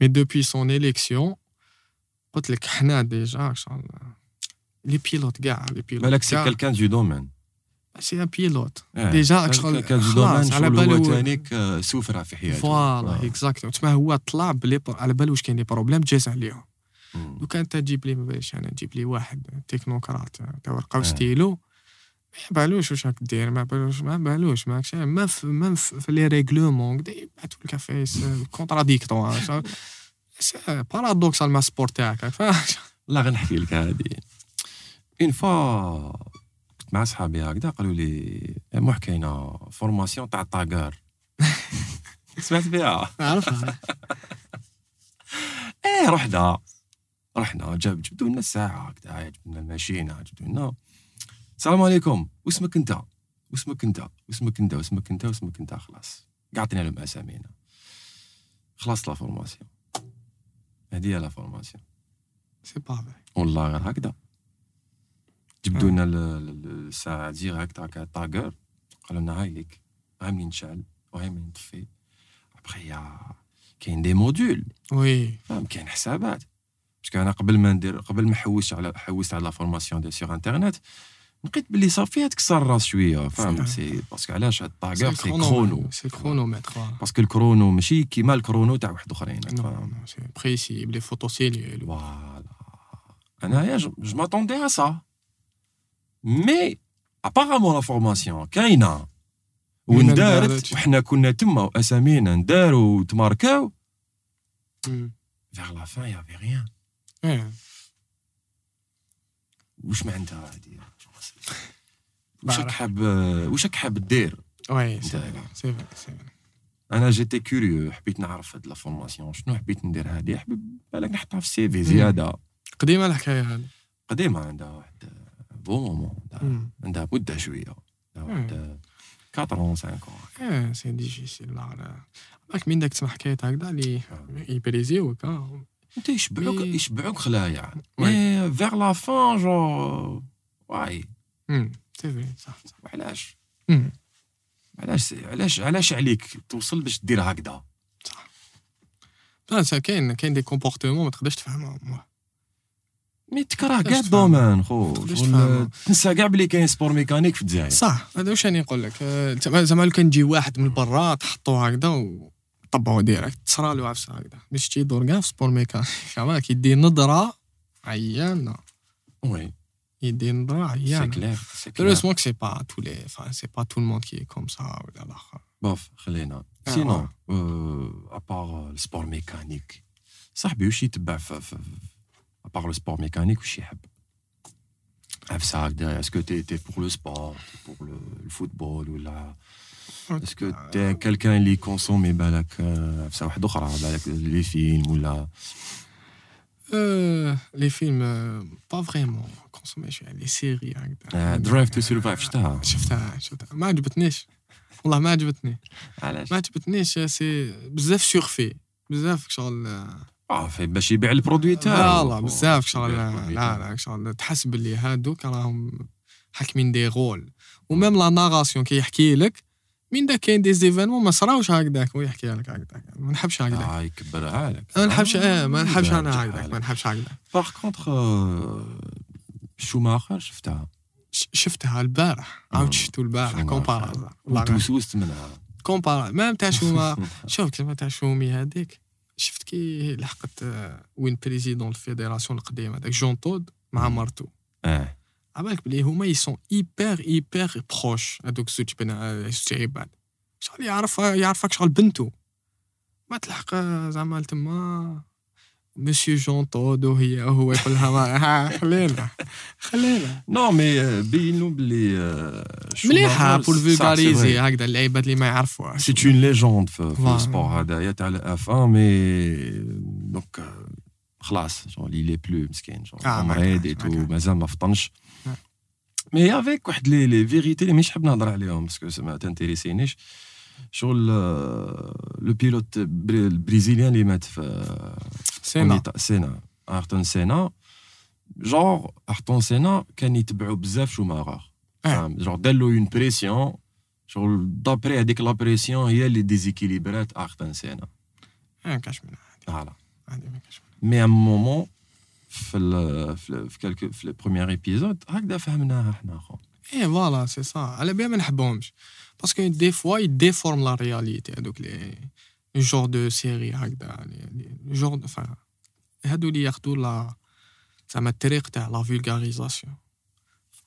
مي دوبوي سون اليكسيون قلت لك حنا ديجا لي بيلوت كاع لي بيلوت بالك سي كالكان دو دومين سي ان بيلوت ديجا شغل خلاص على بالو تانيك سوفرا في حياته فوالا اكزاكتو تما هو طلع بلي على بالو واش كاين لي بروبليم جاز عليهم دوكا انت تجيب لي ما باليش انا تجيب لي واحد تكنوقراط تاع ورقه وستيلو ما بالوش واش راك دير ما بالوش ما بالوش ماكش ما في ما في لي ريغلومون يبعثوا لك فايس contradictoire paradoxal مع ال sport تاعك لا غنحكي لك هادي. une fois كنت مع صحابي هكذا قالوا لي موح كاينة formation تاع ال TAG Heuer سمعت بها عرفها إيه رحنا رحنا جاب جبدوا لنا الساعة هكذا جبدوا لنا الماشينة جبدوا لنا السلام عليكم. واسمك انت. واسمك انت. واسمك انت. واسمك انت. واسمك انت. خلاص. قعدنا لهم أسامينا. خلاص la formation. هذه هي la formation. c'est pas والله غير هكذا. جبدوا لنا ال- الساعة direct هكا TAG Heuer قالوا لنا هاي ليك. هاي منين تشعل وهاي منين تطفي ابخي يا كاين des modules oui فاهم؟ كاين حسابات. parce que أنا قبل ما ندير قبل ما حوست على حوست على la formation ديال sur internet لقيت باللي صافي تكسر الراس شوية فاهم صح. c'est parce que علاش هاد ال TAG Heuer c'est chrono C'est chronomètre. voilà. parce que ال chrono ماشي كيما ال chrono تاع واحد اخرين précis. Les photos, c'est lié. voilà انايا je m'attendais à ça mais apparemment la formation كاينة وندارت دارت. وحنا كنا تما واسامينا نداروا وتماركاو. vers la fin y avait rien. واش ما عندها هادي راك حاب واش راك حاب دير. C'est vrai. أنا j'étais curieux حبيت نعرف هاد la formation شنو حبيت ندير هادي حبيت بالك نحطها في ال CV زيادة قديمة الحكاية هذه. قديمة عندها واحد bon moment عندها- مدة شوية واحد 4 5 Ouais, c'est difficile. là, là. راك من داك تسمع حكايات هكذا اللي يبريزيوك ها. أنت يشبعوك يشبعوك خلايا oui. mais vers la fin جو واي Vrai. صح صح. علاش؟ Hmm. علاش علاش علاش عليك توصل باش دير هكذا؟ سا كاين كاين des comportements ما تقدرش تفهمهم mais تكره كاع تقدرش ال domaine خو. تنسى كاع بلي كاين sport mécanique في الجزائر. صح. هذا واش راني نقول لك؟ آه، زعما لو كان تجي واحد من برا تحطوه هكذا وطبعوا direct. تصرالو عفسة هكذا. باش تجي دور كاع في sport mécanique زعما كيدي نظرة عيانة. وي Ah, c'est clair. Heureusement que c'est pas pas tout le monde qui est comme ça. Oh Bof, Helena. Ah, Sinon, à part le sport mécanique, ça a aussi te À part le sport mécanique, je sais Est-ce que tu es, pour le sport, pour le, football ou la Est-ce que tu quelqu'un qui consomme bah, euh, les films ou la films, euh, pas vraiment. Consommer شوية les séries هكذا. Drive to Survive شفتها شفتها شفتها ما عجبتنيش. والله ما عجبتني. علاش ما عجبتنيش c'est بزاف surfait. بزاف شغل آه في باش يبيع ال produit تاعو والله بزاف شغل لا لا. لا شغل تحس باللي هادوك راهم حاكمين des rôles و même la narration كيحكي لك من دا كاين des événements ما صراوش هكذاك ويحكي لك هكذاك ما نحبش هكذاك آه يكبرها لك. ما نحبش آه ما نحبش أنا هكذاك. ما نحبش هكذاك par contre شوماخر شفتها؟ شفتها البارح. عاود شفتو البارح. كومبارا وتوسوست منها. كومبارا même تاع شوما شوف كيما تاع شومي هذيك. شفت كي لحقت آه، وين président ال fédération القديم هذاك جون تود مع مرتو. آه. عبالك بلي هما يسون ايبر ايبر بروش هذوك زوج بنا زوج عباد شغل يعرف يعرفك شغل بنتو ما تلحق آه، زعما تما مسيو جون تود وهي هو يقول لها ما- ها، خلينا خلينا نو مي بينوا بلي مليحه بور فولغاريزي هكذا العباد اللي ما يعرفوهاش سي اون ليجوند في في Voilà. السبور هذايا تاع الاف 1 مي دونك خلاص شغل لي بلو مسكين شغل آه، ما مريض كانش، اي ما تو كانش. مازال ما فطنش آه. مي افيك واحد لي لي فيغيتي اللي مانيش حاب نهضر عليهم باسكو ما تنتيريسينيش شغل آه، لو بيلوت بري- البريزيليان اللي مات في سينا أونيتا- سينا ايرتون سينا جور ايرتون سينا كان يتبعو بزاف شوماغر آه. فاهم جور دارلو اون بريسيون شغل دابري هذيك لا بريسيون هي اللي ديزيكيليبرات ايرتون سينا ما كاش منها فوالا هذه ما كاش منها مي ان مومون في ال في ال- في quelques في les premières épisodes هكذا فهمناها حنا خو إيه voilà c'est ça على بالي ما نحبهمش. parce que des fois يديفورم la réalité هذوك les genres de séries هكذا. جور فان هادو اللي ياخدو لا زعما الطريق تاع la vulgarisation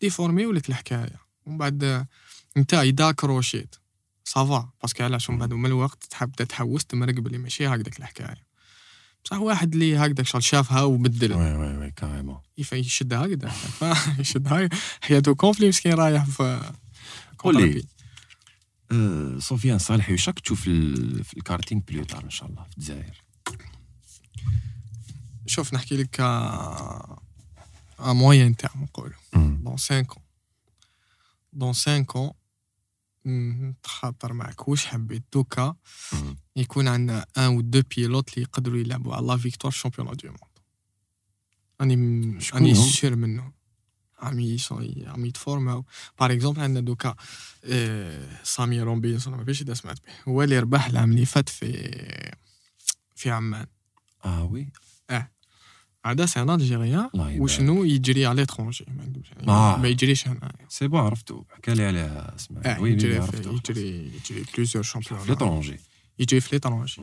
ديفورميو لك الحكاية. ومن بعد انت اذا كروشيت ça va parce que علاش؟ ومن بعد من الوقت تحب تحوس تمرق بلي ماشي هكذاك الحكاية. بصح واحد اللي هكذاك شغل شافها وبدل oui oui oui carrément يف- يشد هكذا ف- يشد هكذا حياته. كونفلي مسكين رايح في قول لي. أه، سفيان صالحي واش راك تشوف في الكارتينغ plus tard إن شاء الله في الجزائر؟ شوف نحكي لك à moyen terme نقولوا. dans 5 ans. dans 5 ans نتخاطر معك. واش حبيت؟ دوكا. يكون عندنا ان أو دو بيلوت اللي يقدروا يلعبوا على لا فيكتوار شامبيون دو موند. راني راني هم؟ سير منهم عم عم يتفورماو باغ اكزومبل عندنا دوكا آه، سامي رومبينسون ما فيش اذا سمعت به هو اللي ربح العام اللي فات في في عمان. آه وي. هذا سي ان الجيريان الله يبارك وشنو يجري على ليترونجي ما عندوش آه. ما يجريش هنا سي بون عرفتو حكى لي عليها اسمع اه وي وي يجري في- عرفتو يجري يجري بليزيور في شامبيون ليترونجي يجري في ليترونجي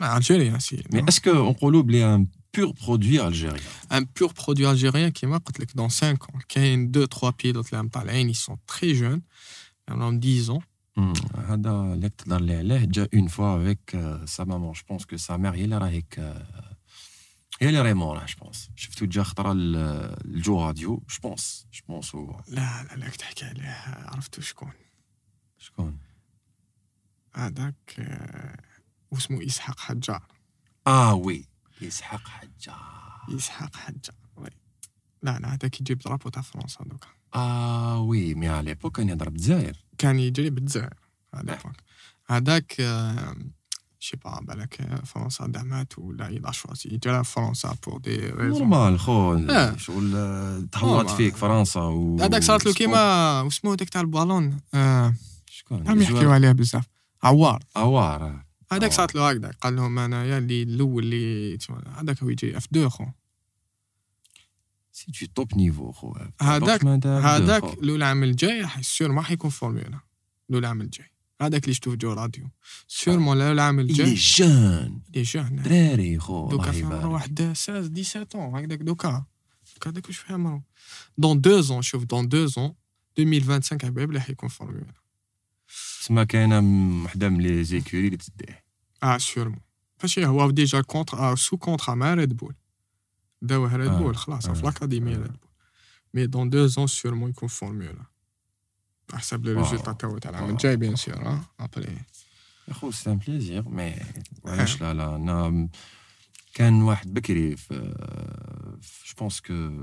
مع الجيريان سي مي اسكو نقولوا بلي ان بور برودوي الجيريان ان بور برودوي الجيريان كيما قلت لك دون 5 ans كاين 2 3 بيلوت اللي عم طالعين ils sont très jeunes عندهم 10 ans مم. هذا اللي تقدر لي عليه جا اون فوا افيك سا مامون جو بونس كو سا مير هي اللي راهيك آه، هي اللي راهي موراه جو بونس شفتو جا خطرة ل- لجو راديو؟ جو بونس جو بونس هو. لا لا لا تحكي عليه. عرفتو شكون؟ شكون؟ هذاك آه، واسمه إسحاق حجار. آه oui. إسحاق حجار. إسحاق حجار oui. لا لا هذاك يجيب drapeau تاع فرنسا دوكا. آه oui. mais à l'époque كان يهضر بالجزائر كان يجري بالجزائر هذاك هذاك آه، je sais pas بالك آه، فرنسا دعمات ولا choisit يجري في فرنسا pour des raisons normal خو آه. شغل آه،. تهلط فيك فرنسا و هذاك صارت له كيما واسمو هذاك تاع البالون. آه، شكون؟ عم يحكيو عليه بزاف. عوار. اوار آه. هذاك آه. صارت له هكذا. قال لهم أنايا اللي الأول اللي هذاك هو يجي اف 2 خو. سي دو توب نيفو خو. هذاك- هذاك. لو العام الجاي سير ما حيكون فورمولا لو العام الجاي. هذاك اللي شفتو في جو راديو سيرمون لو العام Il est الجاي jeune لي جون دراري خو دوكا الله في عمره يبارك واحد 16 17 ans هكذاك دوكا دوكا هذاك واش في عمره دون دو زون شوف دون دو زون 2025 حبايب اللي حيكون فورمولا تسمى كاينه م- وحده من لي زيكوري اللي تديه اه سيرمون فاشي هو ديجا كونتر سو كونترا مع ريد بول داوه ريد آه، بول خلاص آه، في الاكاديميه آه. ريد بول مي دون دو زون سيرمون يكون فورمولا على حسب لي واو. ريزولتا تاعو تاع العام واو. الجاي بيان سور اه ابري يا خو سي ان بليزير مي علاش لا لا انا كان واحد بكري في جو بونس كو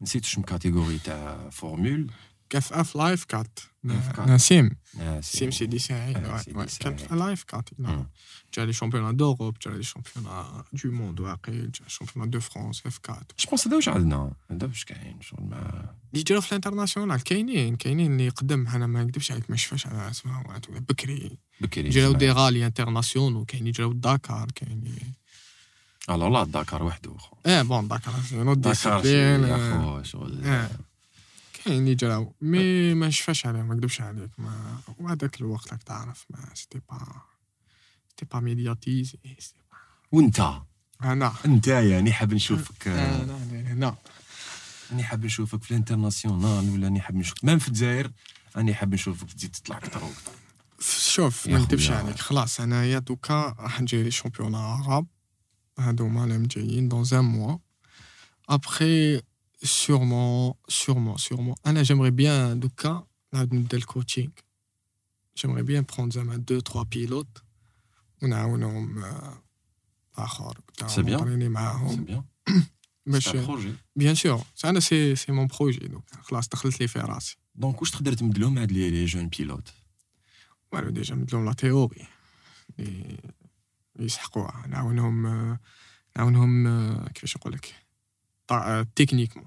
نسيت شنو كاتيجوري تاع فورمول كاف أف لايف كات؟ F4. نسيم آه، سيم. سيدي ساعي في لايف كات؟ مم. جا لي شامبيون دوروب جا لي شامبيون دو موند واقيل جا شامبيون دو فرانس اف 4 جو بونس هذا واش عندنا هذا واش كاين شغل ما اللي يجروا في الانترناسيونال كاينين كاينين اللي قدم أنا ما نكذبش عليك ما شفاش أنا اسمها بكري بكري يجراو دي غالي انترناسيونال كاين يجراو داكار كاين alors le Dakar وحده خو آه bon داكار داكار يا خو شغل كاين اللي جراو. mais ما شفاش عليه ما نكذبش عليك ما وهذاك الوقت راك تعرف mais c'était pas c'était pas médiatisé وانت؟ أنا. أنت يعني حاب نشوفك لا لا لا راني حاب نشوفك في ال international ولا راني حاب نشوفك؟ même في الجزائر راني حاب نشوفك تزيد تطلع أكثر وأكثر شوف ما نكذبش. عليك خلاص أنايا دوكا راح نجي les champions عرب هادوما اللي جايين دون ان موا ابخي sûrement sûrement sûrement انا j'aimerais bien دوكا نعاود نبدا الكوتشينغ j'aimerais bien prendre زعما دو تخوا بيلوت ونعاونهم آه، اخر C'est bien. نطريني سي معاهم بيان باش سي بروجي بيان سور انا سي سي مون بروجي دوكا خلاص دخلت لي في راسي دونك واش تقدر تمدلهم هاد لي لي جون بيلوت والو ديجا مدلهم لا تيوري اللي يسحقوها نعاونهم آه، نعاونهم آه، كيفاش نقول لك تكنيكمون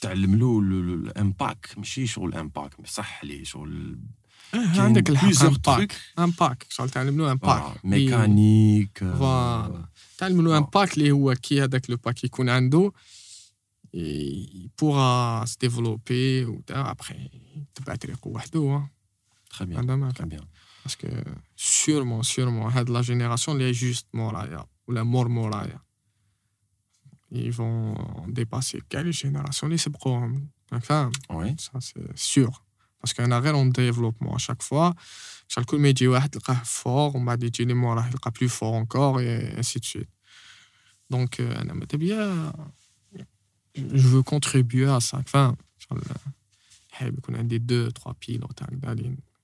تعلم له الامباك ماشي شغل امباك بصح لي شغل عندك الحق بليزيور امباك تروك امباك شغل تعلم له امباك ميكانيك فوالا. تعلم له آه. امباك اللي هو كي هذاك لو باك يكون عنده بورا se développer وتا ابخي تبع طريقه وحده تري بيان هذا ما تري بيان باسكو سيورمون سيورمون هاد لا جينيراسيون اللي هي جوست مورايا ولا مور مورايا ils vont dépasser quelle génération les programmes. Enfin, oui. ça c'est sûr. Parce qu'on a un en développement à chaque fois. Chaque média est fort, on m'a dit que le plus fort encore, et ainsi de suite. Donc, euh, je veux contribuer à ça. Enfin, eh, on a des deux, trois pilotes.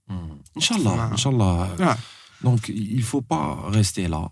Hmm. Inch'Allah, Inch'Allah. Donc, il ne faut pas rester là.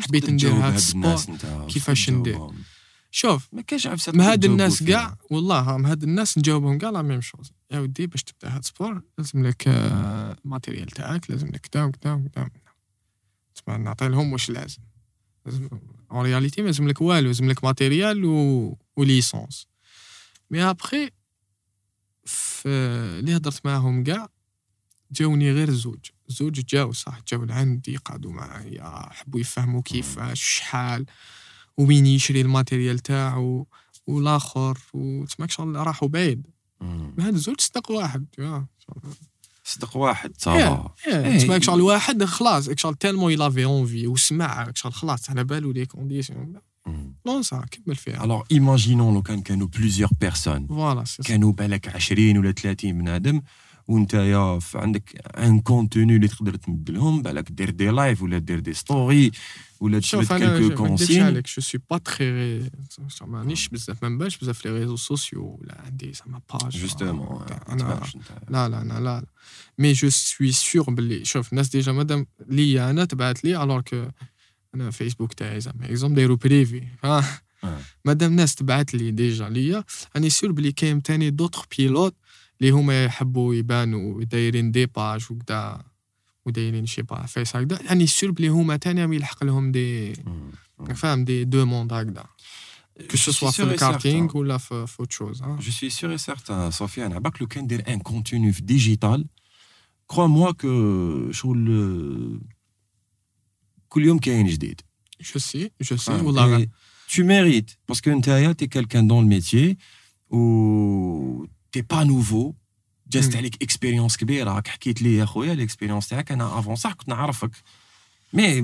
حبيت ندير هاد ال sport كيفاش ندير؟ شوف ما كاينش عفسه مع هاد الناس كاع والله مع هاد الناس نجاوبهم كاع la même chose. يا ودي باش تبدا هاد ال sport لازم لك آه، ال matériel تاعك لازم لك كدا وكدا وكدا تسمع نعطي لهم واش لازم. لازم en réalité ما لازم لك والو لازم لك matériel و و l'essence mais après في اللي هضرت معاهم كاع جاوني غير زوج. زوج جاو صح جاو لعندي قعدوا معايا حبوا يفهموا كيفاش شحال وين يشري ال matériel تاعو والآخر وتسمعك شغل راحوا بعيد. هاد الزوج صدق واحد يا صدق واحد ça va. إيه. تسمعك شغل واحد خلاص شغل tellement il avait envie وسمع شغل خلاص على بالو les conditions non ça كمل فيها. alors imaginons لو كان كانوا plusieurs personnes voilà ça. كانوا بالك 20 ولا 30 بنادم وانت يا ف- عندك ان كونتوني اللي تقدر تمد لهم بالك دير دي لايف ولا دير دي ستوري ولا تشبت شوف انا كيلكو ما نكذبش كونسين عليك جو سوي با تخي مانيش بزاف ما نبانش بزاف في لي ريزو سوسيو ولا عندي زعما باج جوستومون انا لا لا انا لا لا مي جو سوي سيغ باللي شوف الناس ديجا مادام ليا انا تبعت لي الوغ كو انا فيسبوك تاعي زعما اكزومبل دايرو بريفي ها آه. مادام الناس تبعت لي ديجا ليا راني سيور بلي كاين تاني دوطخ بيلوت اللي هما يحبوا يبانوا دايرين دي باج وكدا ودايرين شي با فيس هكذا راني سيور بلي هما تاني راهم يلحق لهم دي فاهم دي دوموند هكذا كو سو سوا في الكارتينغ ولا في في اوت شوز ها Je suis sûr et certain, Sofiane, عباك لو كان دير ان كونتوني في ديجيتال كخوا موا كو شغل كل يوم كاين جديد جو سي جو سي فاهم؟ والله غير Et tu mérites parce que نتايا t'es quelqu'un dans le métier و t'es pas nouveau جازت. عليك expérience كبيره راك حكيت لي يا خويا ال expérience تاعك أنا avant صح كنت نعرفك mais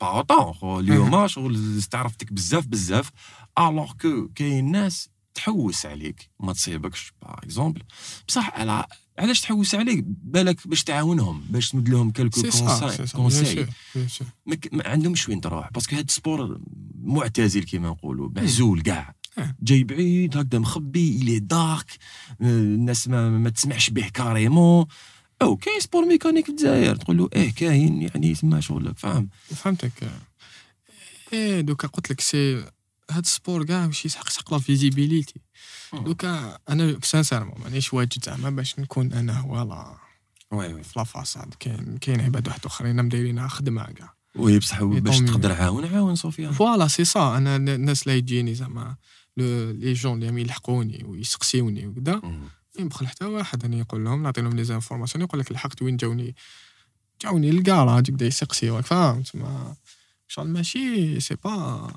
pas autant اليوم شغل استعرفتك بزاف بزاف alors que كاين ناس تحوس عليك ما تصيبكش par exemple بصح على علاش تحوس عليك بالك باش تعاونهم باش تمد لهم bien conseiller sûr ما عندهمش وين تروح parce que هاد ال sport معتزل كيما نقولوا معزول كاع آه. جاي بعيد هكذا مخبي الي دارك الناس ما, ما تسمعش به carrément. أو كاين sport mécanique في الجزائر تقول له إيه كاين يعني تما شغل فاهم؟ فهمتك. إيه دوكا قلت لك c'est هاد ال sport كاع ماشي يسحق la visibilité. دوكا أنا sincèrement مانيش واجد زعما باش نكون أنا هو لا oui oui. في la façade كاين كاين عباد واحد آخرين مدايرينها خدمة كاع. oui بصح باش. تقدر عاون عاون صوفيا. voilà c'est ça أنا الناس اللي يجيني زعما. les jeunes اللي يلحقوني ويسقسيوني وكذا يبخل حتى واحد أنا يقول لهم نعطي لهم les informations يقول لك لحقت وين جاوني جاوني الكراج بدا يسقسيوك فهمت ما شغل ماشي c'est pas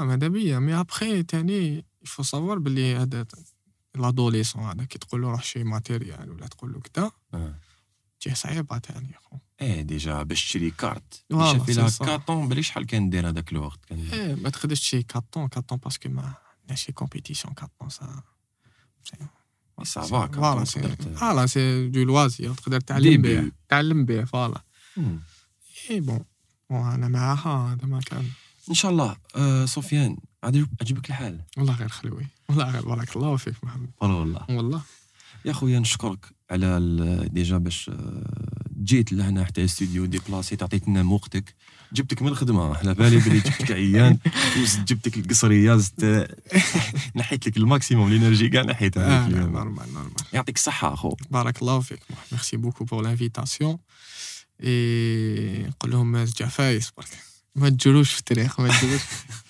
أنا ماذا بيا mais après تاني il faut savoir بلي هذا لادوليسون هذا كي تقول له روح شي ماتيريال ولا تقول له كذا تجي صعيبه تاني خو إيه ديجا باش تشري كارت. شافي لها. كارطون بلي شحال كان داير هذاك الوقت؟ كان إيه ما تخدش شي كارطون كارطون باسكو ما عندناش شي كومبيتيسيون كارطون سا سافا فوالا فوالا سي دو لوازير تقدر تعلم به. تعلم به فوالا. مم. اي بون أنا معاها هذا ما كان إن شاء الله. آه سفيان عجبك الحال؟ والله غير خلوي. والله غير بارك الله فيك محمد. والله والله. والله. يا خويا نشكرك. على déjà باش آه، جيت لهنا حتى الاستوديو déplacé ت عطيت لنا وقتك جبتك من الخدمة على بالي بلي جبتك عيان جبتك القصرية زدت نحيت لك ال maximum ال énergie كاع نحيتها آه اليوم. normal normal. يعطيك الصحة أخو. بارك الله فيك merci beaucoup pour l'invitation et نقول لهم ما رجع فايس برك ما تجروش في التاريخ ما تجروش.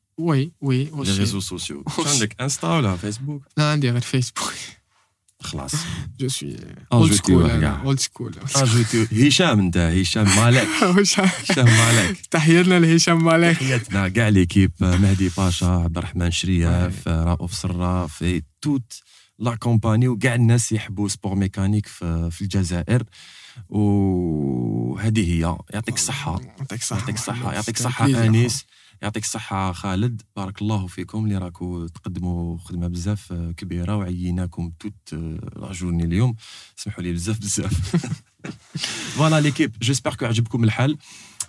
وي وي لي. ريزو sociaux عندك انستا ولا فيسبوك لا عندي غير فيسبوك خلاص je suis old school old school هشام انت هشام مالك هشام مالك تحياتنا لهشام مالك تحياتنا كاع l'équipe مهدي باشا عبد الرحمن شرياف رؤوف صراف في toute la compagnie وكاع الناس يحبوا sport mécanique في, الجزائر وهذه هي يعطيك الصحة يعطيك الصحة يعطيك الصحة. يعطيك الصحة. أنيس يعطيك الصحة خالد. بارك الله فيكم. اللي راكو تقدموا خدمة بزاف كبيرة وعيناكم toute la journée اليوم. سمحوا لي بزاف بزاف. voilà l'équipe j'espère que عجبكم الحال.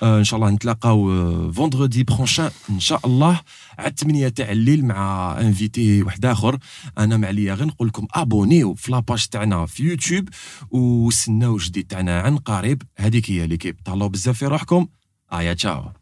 آه، إن شاء الله نتلاقاو vendredi prochain إن شاء الله. على 8 تاع الليل مع invité واحد آخر. أنا مع ليا غير نقول لكم ابونيو في la page تاعنا في يوتيوب. وسناو جديد تاعنا عن قريب. هذيك هي l'équipe تهلاو بزاف في روحكم. ايا تشاو.